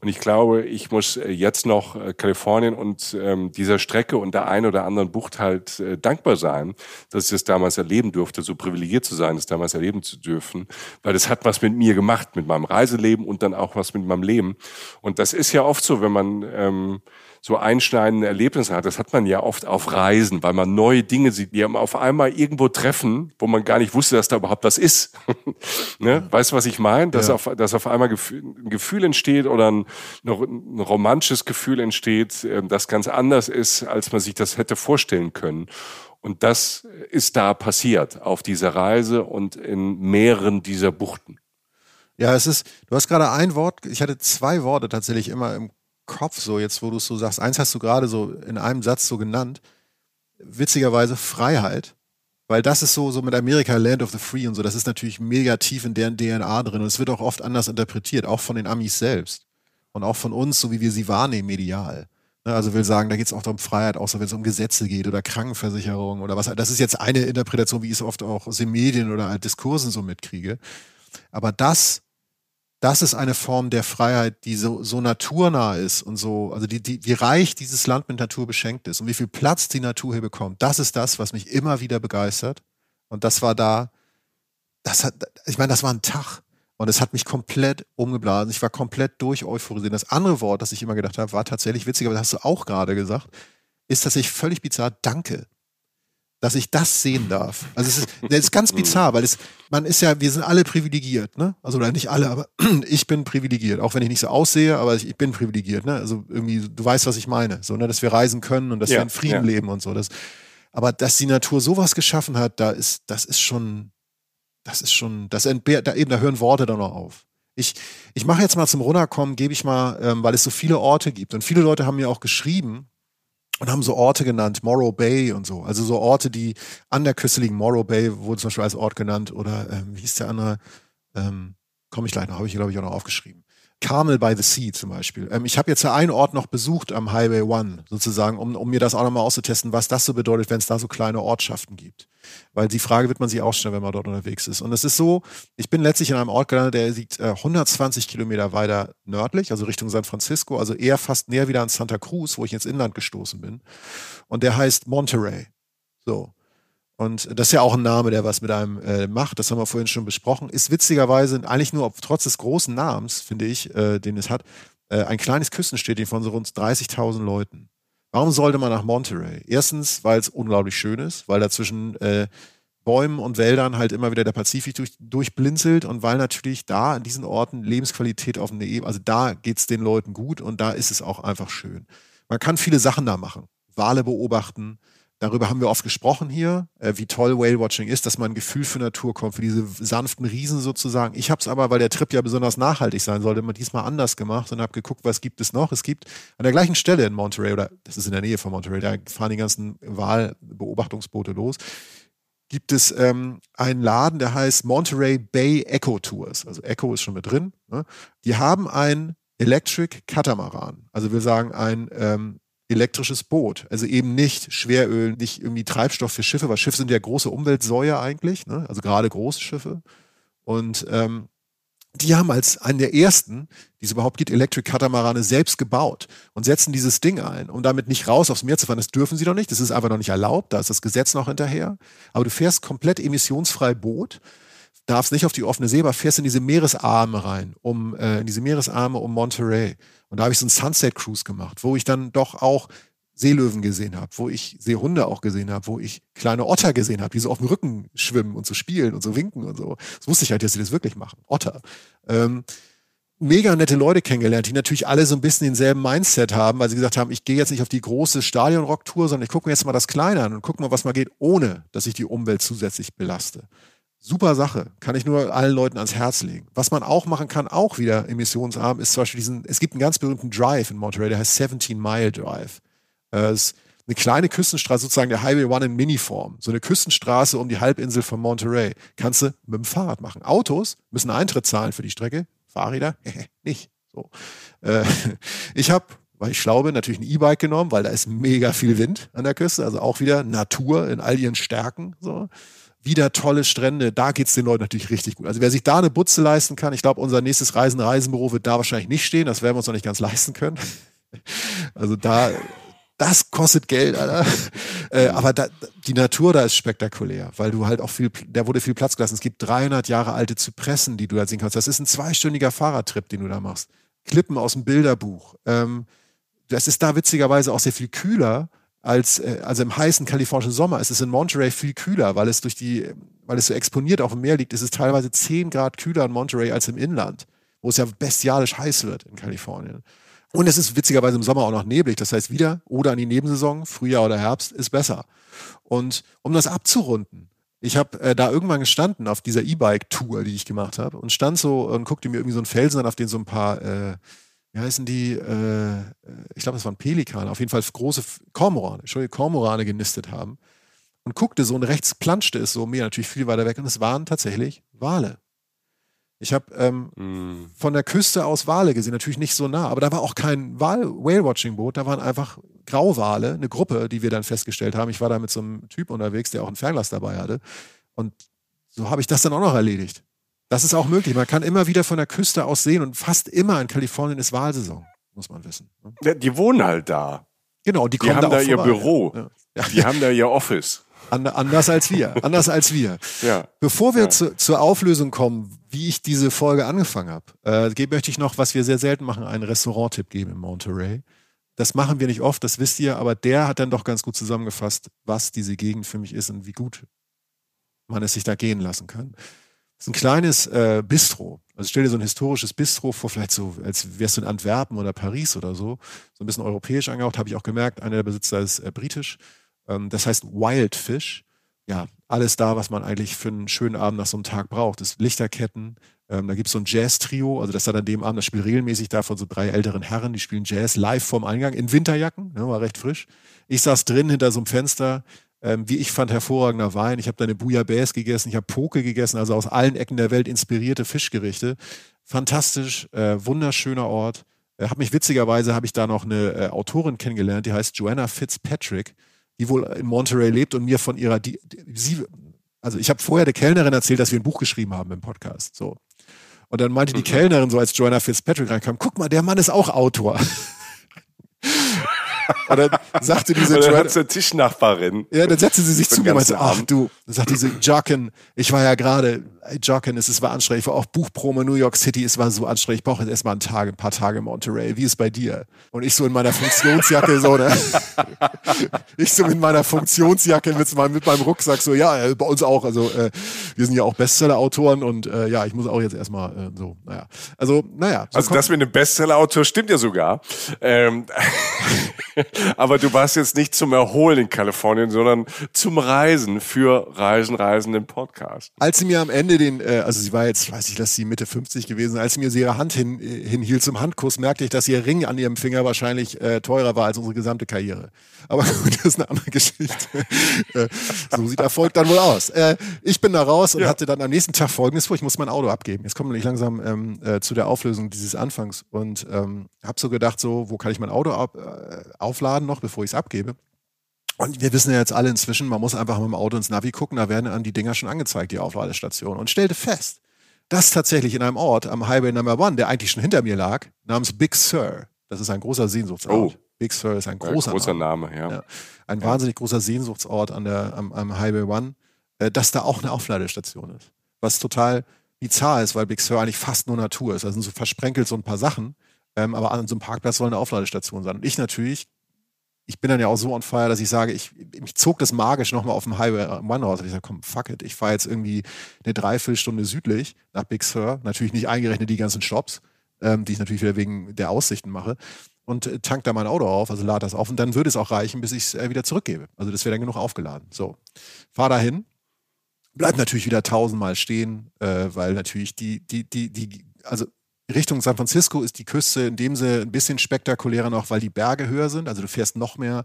Und ich glaube, ich muss äh, jetzt noch äh, Kalifornien und ähm, dieser Strecke und der einen oder anderen Bucht halt äh, dankbar sein, dass ich das damals erleben durfte, so privilegiert zu sein, das damals erleben zu dürfen, weil das hat was mit mir gemacht, mit meinem Reiseleben und dann auch was mit meinem Leben. Und das ist ja oft so, wenn man ähm, so einschneidende Erlebnisse hat. Das hat man ja oft auf Reisen, weil man neue Dinge sieht, die einem auf einmal irgendwo treffen, wo man gar nicht wusste, dass da überhaupt was ist. ne? Weißt du, was ich meine? Dass, ja. auf, dass auf einmal ein Gefühl entsteht oder ein, ein romantisches Gefühl entsteht, ähm, das ganz anders ist, als man sich das hätte vorstellen können. Und das ist da passiert auf dieser Reise und in mehreren dieser Buchten. Ja, es ist, du hast gerade ein Wort, ich hatte zwei Worte tatsächlich immer im Kopf, so jetzt, wo du es so sagst. Eins hast du gerade so in einem Satz so genannt. Witzigerweise Freiheit. Weil das ist so, so mit Amerika, Land of the Free und so, das ist natürlich mega tief in deren DNA drin. Und es wird auch oft anders interpretiert, auch von den Amis selbst. Und auch von uns, so wie wir sie wahrnehmen, medial. Ne, also will sagen, da geht es auch um Freiheit, außer wenn es um Gesetze geht oder Krankenversicherung oder was. Das ist jetzt eine Interpretation, wie ich es oft auch aus den Medien oder halt Diskursen so mitkriege. Aber das das ist eine Form der Freiheit, die so, so naturnah ist und so, also die, die, wie reich dieses Land mit Natur beschenkt ist und wie viel Platz die Natur hier bekommt. Das ist das, was mich immer wieder begeistert. Und das war da, das hat, ich meine, das war ein Tag. Und es hat mich komplett umgeblasen. Ich war komplett durch euphorisiert. Das andere Wort, das ich immer gedacht habe, war tatsächlich witzig, aber das hast du auch gerade gesagt, ist tatsächlich völlig bizarr. Danke dass ich das sehen darf. Also es ist, das ist ganz bizarr, weil es, man ist ja, wir sind alle privilegiert, ne? Also oder nicht alle, aber ich bin privilegiert, auch wenn ich nicht so aussehe, aber ich, ich bin privilegiert, ne? Also irgendwie, du weißt, was ich meine, so, ne? Dass wir reisen können und dass ja, wir in Frieden ja. leben und so. Das, aber dass die Natur sowas geschaffen hat, da ist, das ist schon, das ist schon, das entbehrt, da eben, da hören Worte dann noch auf. Ich, ich mache jetzt mal zum Runterkommen, gebe ich mal, ähm, weil es so viele Orte gibt. Und viele Leute haben mir auch geschrieben, und haben so Orte genannt, Morrow Bay und so. Also so Orte, die an der Küste liegen. Morrow Bay wurde zum Beispiel als Ort genannt oder ähm, wie hieß der andere? Ähm, Komme ich gleich noch, habe ich glaube ich auch noch aufgeschrieben. Carmel by the Sea zum Beispiel. Ähm, ich habe jetzt ja einen Ort noch besucht am Highway One, sozusagen, um, um mir das auch nochmal auszutesten, was das so bedeutet, wenn es da so kleine Ortschaften gibt. Weil die Frage wird man sich auch stellen, wenn man dort unterwegs ist. Und es ist so, ich bin letztlich in einem Ort gelandet, der liegt äh, 120 Kilometer weiter nördlich, also Richtung San Francisco, also eher fast näher wieder an Santa Cruz, wo ich ins Inland gestoßen bin. Und der heißt Monterey. So. Und das ist ja auch ein Name, der was mit einem äh, macht. Das haben wir vorhin schon besprochen. Ist witzigerweise eigentlich nur, trotz des großen Namens, finde ich, äh, den es hat, äh, ein kleines Küstenstädtchen von so rund 30.000 Leuten. Warum sollte man nach Monterey? Erstens, weil es unglaublich schön ist, weil da zwischen äh, Bäumen und Wäldern halt immer wieder der Pazifik durch, durchblinzelt und weil natürlich da an diesen Orten Lebensqualität auf eine Ebene, also da geht es den Leuten gut und da ist es auch einfach schön. Man kann viele Sachen da machen. Wale beobachten, Darüber haben wir oft gesprochen hier, äh, wie toll Whale-Watching ist, dass man ein Gefühl für Natur kommt, für diese sanften Riesen sozusagen. Ich habe es aber, weil der Trip ja besonders nachhaltig sein sollte, immer diesmal anders gemacht und habe geguckt, was gibt es noch. Es gibt an der gleichen Stelle in Monterey, oder das ist in der Nähe von Monterey, da fahren die ganzen Wahlbeobachtungsboote los, gibt es ähm, einen Laden, der heißt Monterey Bay Echo Tours. Also Echo ist schon mit drin. Ne? Die haben ein Electric Catamaran. Also wir sagen ein ähm, elektrisches Boot. Also eben nicht Schweröl, nicht irgendwie Treibstoff für Schiffe, weil Schiffe sind ja große Umweltsäuer eigentlich, ne? also gerade große Schiffe. Und ähm, die haben als einen der ersten, die es überhaupt gibt, Electric Katamarane selbst gebaut und setzen dieses Ding ein, um damit nicht raus aufs Meer zu fahren. Das dürfen sie noch nicht, das ist einfach noch nicht erlaubt, da ist das Gesetz noch hinterher. Aber du fährst komplett emissionsfrei Boot darfst nicht auf die offene See, aber fährst in diese Meeresarme rein, um äh, in diese Meeresarme um Monterey. Und da habe ich so einen Sunset Cruise gemacht, wo ich dann doch auch Seelöwen gesehen habe, wo ich Seehunde auch gesehen habe, wo ich kleine Otter gesehen habe, die so auf dem Rücken schwimmen und so spielen und so winken und so. Das wusste ich halt, dass sie das wirklich machen. Otter. Ähm, mega nette Leute kennengelernt, die natürlich alle so ein bisschen denselben Mindset haben, weil sie gesagt haben, ich gehe jetzt nicht auf die große Stadion-Rock-Tour, sondern ich gucke mir jetzt mal das Kleine an und gucke mal, was mal geht, ohne dass ich die Umwelt zusätzlich belaste. Super Sache, kann ich nur allen Leuten ans Herz legen. Was man auch machen kann, auch wieder emissionsarm, ist zum Beispiel diesen, es gibt einen ganz berühmten Drive in Monterey, der heißt 17 Mile Drive. Das ist eine kleine Küstenstraße, sozusagen der Highway One in Miniform. So eine Küstenstraße um die Halbinsel von Monterey. Kannst du mit dem Fahrrad machen. Autos müssen Eintritt zahlen für die Strecke. Fahrräder? nicht. So. Äh, ich habe weil ich schlau bin, natürlich ein E-Bike genommen, weil da ist mega viel Wind an der Küste, also auch wieder Natur in all ihren Stärken. So wieder tolle Strände. Da geht's den Leuten natürlich richtig gut. Also wer sich da eine Butze leisten kann, ich glaube, unser nächstes Reisen, Reisenbüro wird da wahrscheinlich nicht stehen. Das werden wir uns noch nicht ganz leisten können. Also da, das kostet Geld, Alter. Äh, aber da, die Natur da ist spektakulär, weil du halt auch viel, da wurde viel Platz gelassen. Es gibt 300 Jahre alte Zypressen, die du da sehen kannst. Das ist ein zweistündiger Fahrradtrip, den du da machst. Klippen aus dem Bilderbuch. Ähm, das ist da witzigerweise auch sehr viel kühler als äh, also im heißen kalifornischen Sommer ist es in Monterey viel kühler, weil es durch die, weil es so exponiert auf dem Meer liegt, ist es teilweise 10 Grad kühler in Monterey als im Inland, wo es ja bestialisch heiß wird in Kalifornien. Und es ist witzigerweise im Sommer auch noch neblig. Das heißt, wieder oder an die Nebensaison, Frühjahr oder Herbst, ist besser. Und um das abzurunden, ich habe äh, da irgendwann gestanden auf dieser E-Bike-Tour, die ich gemacht habe, und stand so und guckte mir irgendwie so einen Felsen an, auf den so ein paar äh, wie heißen die, äh, ich glaube, das waren Pelikane, auf jeden Fall große Kormorane, Entschuldigung, Kormorane genistet haben. Und guckte so und rechts planschte es so mir natürlich viel weiter weg und es waren tatsächlich Wale. Ich habe ähm, mm. von der Küste aus Wale gesehen, natürlich nicht so nah, aber da war auch kein Whale-Watching-Boot, da waren einfach Grauwale, eine Gruppe, die wir dann festgestellt haben. Ich war da mit so einem Typ unterwegs, der auch ein Fernglas dabei hatte. Und so habe ich das dann auch noch erledigt. Das ist auch möglich. Man kann immer wieder von der Küste aus sehen und fast immer in Kalifornien ist Wahlsaison, muss man wissen. Ne? Ja, die wohnen halt da. Genau, die, die haben da, da ihr Büro. Ja. Die haben da ihr Office. Anders als wir. Anders als wir. Ja. Bevor wir ja. zu, zur Auflösung kommen, wie ich diese Folge angefangen habe, äh, möchte ich noch, was wir sehr selten machen, einen Restaurant-Tipp geben in Monterey. Das machen wir nicht oft, das wisst ihr, aber der hat dann doch ganz gut zusammengefasst, was diese Gegend für mich ist und wie gut man es sich da gehen lassen kann. Das ist ein kleines äh, Bistro. Also stell dir so ein historisches Bistro vor, vielleicht so, als wärst du in Antwerpen oder Paris oder so. So ein bisschen europäisch angehaucht, habe ich auch gemerkt. Einer der Besitzer ist äh, britisch. Ähm, das heißt Wildfish. Ja, alles da, was man eigentlich für einen schönen Abend nach so einem Tag braucht. Das Lichterketten, ähm, da gibt es so ein Jazz-Trio, also das hat an dem Abend, das spielt regelmäßig da von so drei älteren Herren, die spielen Jazz live vorm Eingang in Winterjacken, ne, war recht frisch. Ich saß drin hinter so einem Fenster, ähm, wie ich fand, hervorragender Wein. Ich habe da eine Bouillabaisse gegessen, ich habe Poke gegessen, also aus allen Ecken der Welt inspirierte Fischgerichte. Fantastisch, äh, wunderschöner Ort. Äh, hab mich witzigerweise, habe ich da noch eine äh, Autorin kennengelernt, die heißt Joanna Fitzpatrick die wohl in Monterey lebt und mir von ihrer, die, die, sie, also ich habe vorher der Kellnerin erzählt, dass wir ein Buch geschrieben haben im Podcast. So. Und dann meinte die mhm. Kellnerin so, als Joanna Fitzpatrick reinkam, guck mal, der Mann ist auch Autor. Und dann sagte diese und dann zur Tischnachbarin. Ja, dann setzte sie sich zu mir und meinte, ach du, dann sagte diese Jocken, ich war ja gerade, Jocken, es, es war anstrengend, ich war auch Buchpromo New York City, es war so anstrengend, ich brauche jetzt erstmal einen Tag, ein paar Tage in Monterey, wie ist bei dir? Und ich so in meiner Funktionsjacke, so, ne? ich so in meiner Funktionsjacke mit, mit meinem Rucksack, so, ja, äh, bei uns auch, also äh, wir sind ja auch Bestseller-Autoren und äh, ja, ich muss auch jetzt erstmal äh, so, naja. Also, naja. So also das mit einem Bestseller-Autor stimmt ja sogar. Ähm, Aber du warst jetzt nicht zum Erholen in Kalifornien, sondern zum Reisen für Reisen, Reisen im Podcast. Als sie mir am Ende den, äh, also sie war jetzt, weiß ich, dass sie Mitte 50 gewesen, als sie mir sie ihre Hand hin, äh, hinhielt zum Handkuss, merkte ich, dass ihr Ring an ihrem Finger wahrscheinlich äh, teurer war als unsere gesamte Karriere. Aber gut, das ist eine andere Geschichte. Äh, so sieht Erfolg dann wohl aus. Äh, ich bin da raus und ja. hatte dann am nächsten Tag folgendes vor, ich muss mein Auto abgeben. Jetzt kommen wir nicht langsam ähm, äh, zu der Auflösung dieses Anfangs und ähm, habe so gedacht, so, wo kann ich mein Auto ab, äh, aufladen noch, bevor ich es abgebe? Und wir wissen ja jetzt alle inzwischen, man muss einfach mit dem Auto ins Navi gucken, da werden an die Dinger schon angezeigt, die Aufladestationen. Und stellte fest, dass tatsächlich in einem Ort am Highway Number One, der eigentlich schon hinter mir lag, namens Big Sur, das ist ein großer Sehnsuchtsort. Oh. Big Sur ist ein großer, ja, großer Name. Name ja. ja. Ein ja. wahnsinnig großer Sehnsuchtsort an der, am, am Highway One, äh, dass da auch eine Aufladestation ist. Was total bizarr ist, weil Big Sur eigentlich fast nur Natur ist. Da sind so versprenkelt so ein paar Sachen, ähm, aber an so einem Parkplatz soll eine Aufladestation sein. Und ich natürlich, ich bin dann ja auch so on fire, dass ich sage, ich, mich zog das magisch nochmal auf dem Highway One raus. Und ich sage, komm, fuck it, ich fahre jetzt irgendwie eine Dreiviertelstunde südlich nach Big Sur. Natürlich nicht eingerechnet die ganzen Shops, ähm, die ich natürlich wieder wegen der Aussichten mache und äh, tank da mein Auto auf, also lade das auf und dann würde es auch reichen, bis ich es äh, wieder zurückgebe. Also das wäre dann genug aufgeladen. So, fahr dahin, bleib natürlich wieder tausendmal stehen, äh, weil natürlich die, die, die, die, also Richtung San Francisco ist die Küste in dem Sinne ein bisschen spektakulärer noch, weil die Berge höher sind. Also du fährst noch mehr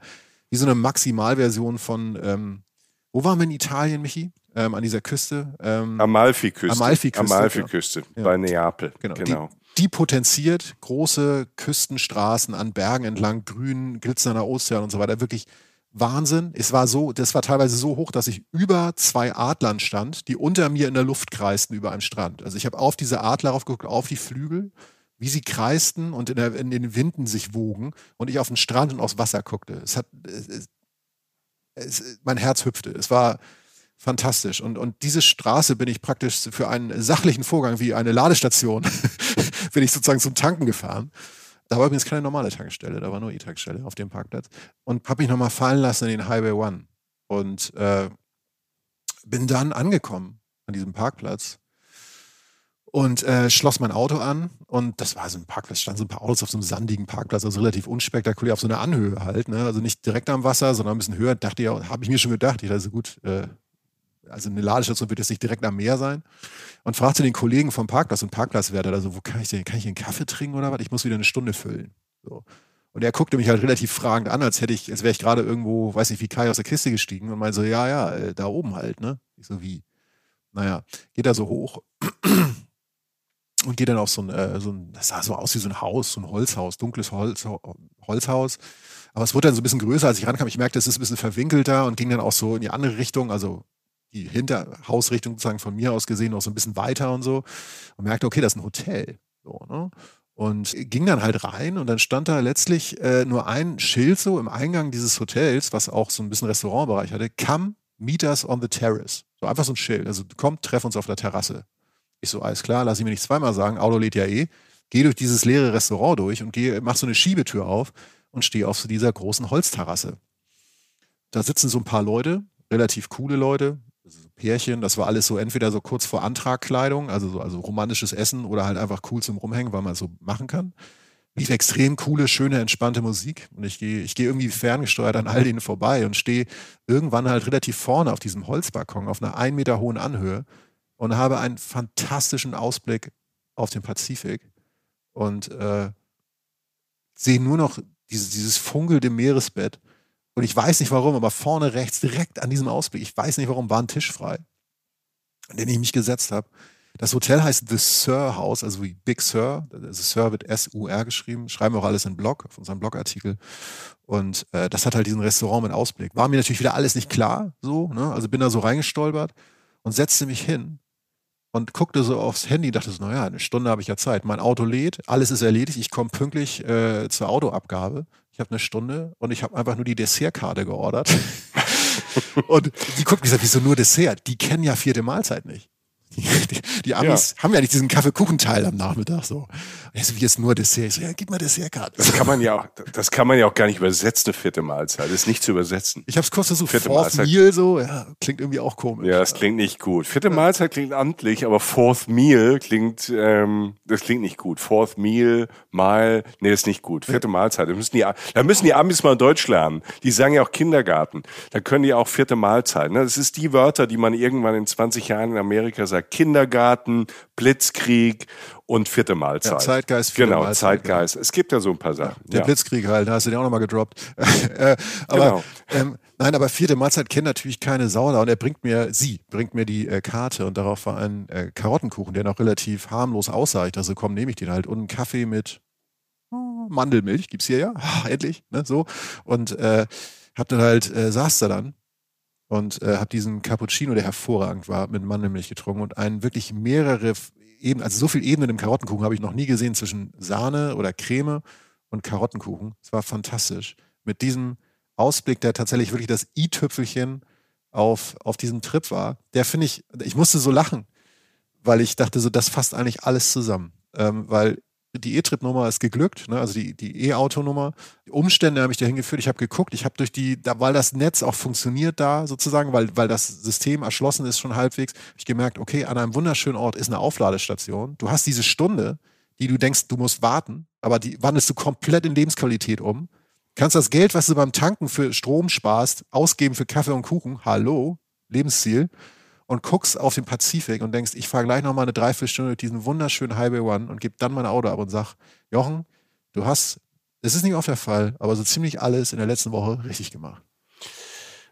wie so eine Maximalversion von, ähm, wo waren wir in Italien, Michi? Ähm, an dieser Küste? Ähm, Amalfi-Küste. Amalfi-Küste. Amalfi-Küste genau. bei Neapel. Genau. genau. Die, die potenziert große Küstenstraßen an Bergen entlang, grün, glitzernder Ozean und so weiter. Wirklich Wahnsinn. Es war so, das war teilweise so hoch, dass ich über zwei Adlern stand, die unter mir in der Luft kreisten über einem Strand. Also ich habe auf diese Adler raufgeguckt, auf die Flügel, wie sie kreisten und in, der, in, den Winden sich wogen und ich auf den Strand und aufs Wasser guckte. Es hat, es, es, mein Herz hüpfte. Es war fantastisch. Und, und diese Straße bin ich praktisch für einen sachlichen Vorgang wie eine Ladestation, bin ich sozusagen zum Tanken gefahren. Da war übrigens keine normale Tankstelle, da war nur E-Tankstelle auf dem Parkplatz. Und habe mich nochmal fallen lassen in den Highway One. Und äh, bin dann angekommen an diesem Parkplatz und äh, schloss mein Auto an. Und das war so ein Parkplatz, standen so ein paar Autos auf so einem sandigen Parkplatz, also relativ unspektakulär, auf so einer Anhöhe halt. Ne? Also nicht direkt am Wasser, sondern ein bisschen höher. Dachte ja, habe ich mir schon gedacht. Ich dachte so gut, äh, also eine Ladestation wird jetzt nicht direkt am Meer sein. Und fragte den Kollegen vom Parkplatz und Parkplatzwärter, also wo kann ich denn, kann ich einen Kaffee trinken oder was? Ich muss wieder eine Stunde füllen. So. Und er guckte mich halt relativ fragend an, als hätte ich, als wäre ich gerade irgendwo, weiß nicht, wie Kai aus der Kiste gestiegen und meinte so, ja, ja, äh, da oben halt, ne? Ich so, wie? Naja, geht da so hoch und geht dann auf so ein, äh, so ein, das sah so aus wie so ein Haus, so ein Holzhaus, dunkles Holz, Holzhaus. Aber es wurde dann so ein bisschen größer, als ich rankam. Ich merkte, es ist ein bisschen verwinkelter und ging dann auch so in die andere Richtung, also die Hinterhausrichtung sozusagen von mir aus gesehen noch so ein bisschen weiter und so. Und merkte, okay, das ist ein Hotel. So, ne? Und ging dann halt rein und dann stand da letztlich äh, nur ein Schild so im Eingang dieses Hotels, was auch so ein bisschen Restaurantbereich hatte. Come meet us on the terrace. So einfach so ein Schild. Also kommt, treff uns auf der Terrasse. Ich so, alles klar, lass ich mir nicht zweimal sagen, Auto lädt ja eh. Geh durch dieses leere Restaurant durch und geh, mach so eine Schiebetür auf und stehe auf so dieser großen Holzterrasse. Da sitzen so ein paar Leute, relativ coole Leute, Pärchen, das war alles so entweder so kurz vor Antragkleidung, also so also romantisches Essen oder halt einfach cool zum Rumhängen, weil man es so machen kann. Lief extrem coole, schöne, entspannte Musik und ich gehe ich gehe irgendwie ferngesteuert an all denen vorbei und stehe irgendwann halt relativ vorne auf diesem Holzbalkon auf einer ein Meter hohen Anhöhe und habe einen fantastischen Ausblick auf den Pazifik und äh, sehe nur noch dieses, dieses funkelnde Meeresbett und ich weiß nicht warum, aber vorne rechts, direkt an diesem Ausblick, ich weiß nicht warum, war ein Tisch frei, an den ich mich gesetzt habe. Das Hotel heißt The Sir House, also wie Big Sir. Also Sir wird S-U-R geschrieben. Schreiben wir auch alles in Blog, auf unserem Blogartikel. Und äh, das hat halt diesen Restaurant mit Ausblick. War mir natürlich wieder alles nicht klar, so, ne? Also bin da so reingestolpert und setzte mich hin und guckte so aufs Handy, dachte so, naja, eine Stunde habe ich ja Zeit. Mein Auto lädt, alles ist erledigt, ich komme pünktlich äh, zur Autoabgabe. Ich habe eine Stunde und ich habe einfach nur die Dessertkarte geordert. und die guckt mich sagt, wieso nur Dessert? Die kennen ja vierte Mahlzeit nicht. Die, die Amis ja. haben ja nicht diesen Kaffeekuchenteil am Nachmittag so. Jetzt wie jetzt nur Dessert. Ich so, ja, gib mal Dessertkarte. Das kann man ja auch, das kann man ja auch gar nicht übersetzen, eine vierte Mahlzeit. Das ist nicht zu übersetzen. Ich habe es kurz versucht. Vierte Fourth Mahlzeit. Meal so, ja, klingt irgendwie auch komisch. Ja, das klingt nicht gut. Vierte ja. Mahlzeit klingt amtlich, aber Fourth Meal klingt, ähm, das klingt nicht gut. Fourth Meal, Mal, nee, ist nicht gut. Vierte Mahlzeit. Da müssen die, da müssen die Amis mal Deutsch lernen. Die sagen ja auch Kindergarten. Da können die auch vierte Mahlzeit. Ne? Das ist die Wörter, die man irgendwann in 20 Jahren in Amerika sagt. Kindergarten, Blitzkrieg und vierte Mahlzeit. Ja, Zeitgeist, vierte genau, Mahlzeit. Zeitgeist. Genau. Es gibt ja so ein paar Sachen. Ja, der ja. Blitzkrieg halt, da hast du den auch nochmal gedroppt. äh, aber genau. ähm, nein, aber vierte Mahlzeit kennt natürlich keine Sau da und er bringt mir, sie bringt mir die äh, Karte und darauf war ein äh, Karottenkuchen, der noch relativ harmlos aussah. Ich dachte, so, komm, nehme ich den halt und einen Kaffee mit oh, Mandelmilch, gibt's hier ja, endlich, ne, so. Und äh, hab dann halt, äh, saß da dann und äh, habe diesen Cappuccino, der hervorragend war, mit Mandelmilch getrunken und einen wirklich mehrere Ebenen, also so viel Ebenen im Karottenkuchen habe ich noch nie gesehen zwischen Sahne oder Creme und Karottenkuchen. Es war fantastisch. Mit diesem Ausblick, der tatsächlich wirklich das i-Tüpfelchen auf, auf diesem Trip war, der finde ich, ich musste so lachen, weil ich dachte so, das fasst eigentlich alles zusammen. Ähm, weil die E-Trip-Nummer ist geglückt, ne? also die, E-Auto-Nummer. Umstände haben mich dahin geführt. Ich habe geguckt, ich habe durch die, da, weil das Netz auch funktioniert da sozusagen, weil, weil das System erschlossen ist schon halbwegs, habe ich gemerkt, okay, an einem wunderschönen Ort ist eine Aufladestation. Du hast diese Stunde, die du denkst, du musst warten, aber die wandelst du komplett in Lebensqualität um. Kannst das Geld, was du beim Tanken für Strom sparst, ausgeben für Kaffee und Kuchen. Hallo, Lebensziel und guckst auf den Pazifik und denkst, ich fahre gleich nochmal eine Dreiviertelstunde durch diesen wunderschönen Highway One und gebe dann mein Auto ab und sag, Jochen, du hast, es ist nicht oft der Fall, aber so ziemlich alles in der letzten Woche richtig gemacht.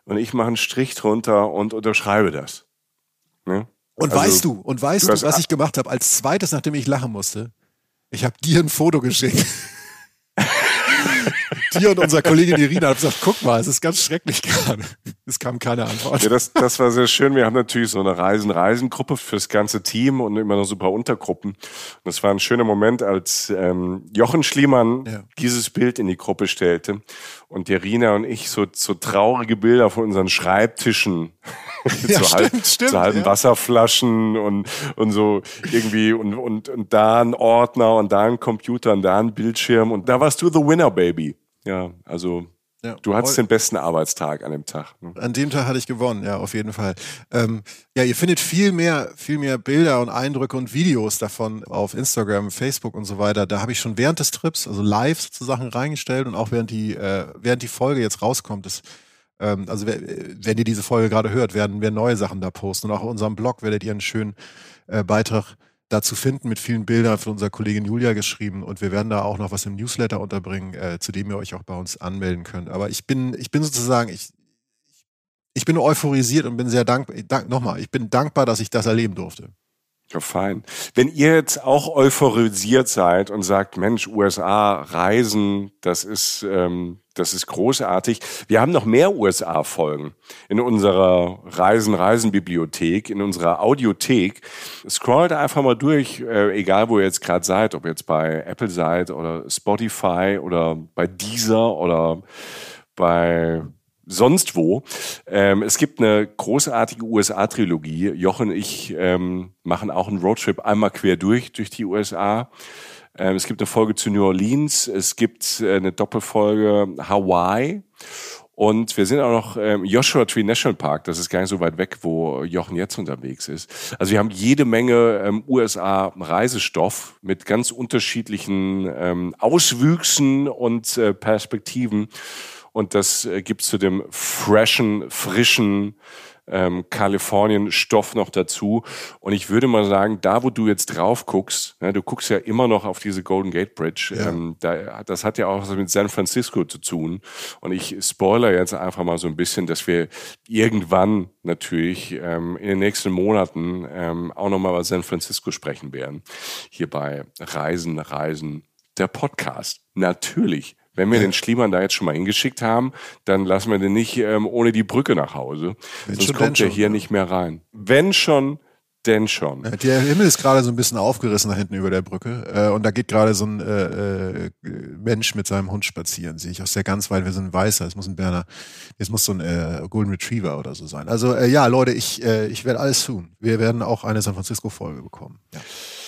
Und ich mache einen Strich drunter und unterschreibe das. Ne? Und also, weißt du, und weißt du, was ich gemacht habe als zweites, nachdem ich lachen musste? Ich habe dir ein Foto geschickt. Dir und unserer Kollegin Irina haben gesagt, guck mal, es ist ganz schrecklich gerade. Es kam keine Antwort. Ja, das, das war sehr schön. Wir haben natürlich so eine Reisen-Reisen-Gruppe fürs ganze Team und immer noch so ein paar Untergruppen. Und das war ein schöner Moment, als ähm, Jochen Schliemann ja. dieses Bild in die Gruppe stellte und Irina und ich so, so traurige Bilder von unseren Schreibtischen ja, zu, stimmt, halb, stimmt, zu halben ja. Wasserflaschen und, und so irgendwie und, und, und da ein Ordner und da ein Computer und da ein Bildschirm und da warst du the winner, baby. Ja, also ja, du hattest den besten Arbeitstag an dem Tag. Ne? An dem Tag hatte ich gewonnen, ja, auf jeden Fall. Ähm, ja, ihr findet viel mehr, viel mehr Bilder und Eindrücke und Videos davon auf Instagram, Facebook und so weiter. Da habe ich schon während des Trips, also live sozusagen reingestellt und auch während die, äh, während die Folge jetzt rauskommt, das Ähm, also wenn ihr diese Folge gerade hört, werden wir neue Sachen da posten. Und auch auf unserem Blog werdet ihr einen schönen äh, Beitrag dazu finden mit vielen Bildern von unserer Kollegin Julia geschrieben. Und wir werden da auch noch was im Newsletter unterbringen, äh, zu dem ihr euch auch bei uns anmelden könnt. Aber ich bin, ich bin sozusagen, ich, ich bin euphorisiert und bin sehr dankbar. Dank, nochmal, ich bin dankbar, dass ich das erleben durfte. Ja, fein. Wenn ihr jetzt auch euphorisiert seid und sagt, Mensch, USA, Reisen, das ist, ähm, das ist großartig. Wir haben noch mehr USA-Folgen in unserer Reisen-Reisen-Bibliothek, in unserer Audiothek. Scrollt einfach mal durch, äh, egal wo ihr jetzt gerade seid, ob ihr jetzt bei Apple seid oder Spotify oder bei Deezer oder bei sonst wo. Ähm, es gibt eine großartige USA-Trilogie. Jochen und ich ähm, machen auch einen Roadtrip einmal quer durch, durch die USA. Ähm, es gibt eine Folge zu New Orleans, es gibt äh, eine Doppelfolge Hawaii. Und wir sind auch noch ähm, Joshua Tree National Park, das ist gar nicht so weit weg, wo Jochen jetzt unterwegs ist. Also wir haben jede Menge ähm, USA-Reisestoff mit ganz unterschiedlichen ähm, Auswüchsen und äh, Perspektiven. Und das äh, gibt zu dem freshen, frischen ähm, Kalifornien-Stoff noch dazu. Und ich würde mal sagen, da wo du jetzt drauf guckst, ne, du guckst ja immer noch auf diese Golden Gate Bridge, ja. ähm, da, das hat ja auch was mit San Francisco zu tun. Und ich spoiler jetzt einfach mal so ein bisschen, dass wir irgendwann natürlich ähm, in den nächsten Monaten ähm, auch nochmal über San Francisco sprechen werden. Hier bei Reisen, Reisen, der Podcast. Natürlich wenn wir den Schliemann da jetzt schon mal hingeschickt haben, dann lassen wir den nicht ähm, ohne die Brücke nach Hause. Wenn Sonst schon, kommt er hier ja. nicht mehr rein. Wenn schon, denn schon. Der Himmel ist gerade so ein bisschen aufgerissen da hinten über der Brücke. Äh, und da geht gerade so ein äh, äh, Mensch mit seinem Hund spazieren, sehe ich aus der ganz weit. Wir sind ein Weißer, es muss ein Berner, es muss so ein äh, Golden Retriever oder so sein. Also äh, ja, Leute, ich, äh, ich werde alles tun. Wir werden auch eine San Francisco-Folge bekommen. Ja.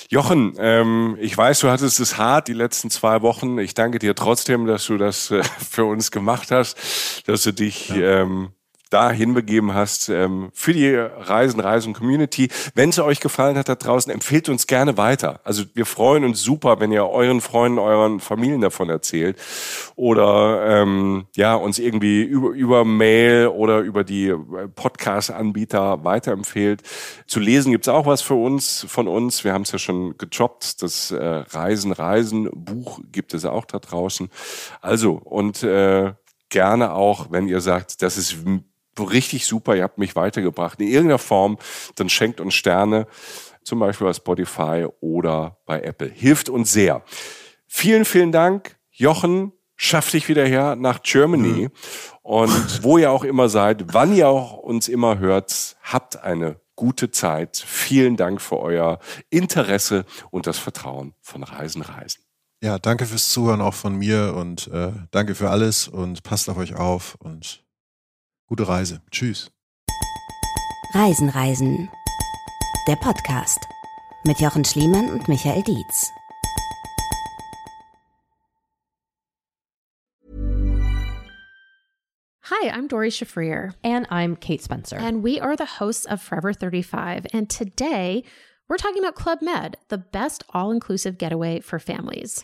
Jochen, ähm, ich weiß, du hattest es hart die letzten zwei Wochen. Ich danke dir trotzdem, dass du das äh, für uns gemacht hast, dass du dich ja. ähm, da hinbegeben hast ähm, für die Reisen, Reisen Community. Wenn es euch gefallen hat da draußen, empfehlt uns gerne weiter. Also wir freuen uns super, wenn ihr euren Freunden, euren Familien davon erzählt oder ähm, ja uns irgendwie über, über Mail oder über die äh, Podcast-Anbieter weiterempfehlt. Zu lesen gibt's auch was für uns, von uns. Wir haben es ja schon gedroppt. Das äh, Reisen, Reisen Buch gibt es auch da draußen. Also und äh, gerne auch, wenn ihr sagt, das ist richtig super, ihr habt mich weitergebracht in irgendeiner Form, dann schenkt uns Sterne, zum Beispiel bei Spotify oder bei Apple. Hilft uns sehr. Vielen, vielen Dank, Jochen. Schaff dich wieder her nach Germany. Mhm. Und wo ihr auch immer seid, wann ihr auch uns immer hört, habt eine gute Zeit. Vielen Dank für euer Interesse und das Vertrauen von Reisen Reisen. Ja, danke fürs Zuhören auch von mir und äh, danke für alles und passt auf euch auf und Gute Reise. Tschüss. Reisen, Reisen. Der Podcast mit Jochen Schliemann und Michael Dietz. Hi, I'm Dori Shafrir. And I'm Kate Spencer. And we are the hosts of Forever 35. And today, we're talking about Club Med, the best all inclusive getaway for families.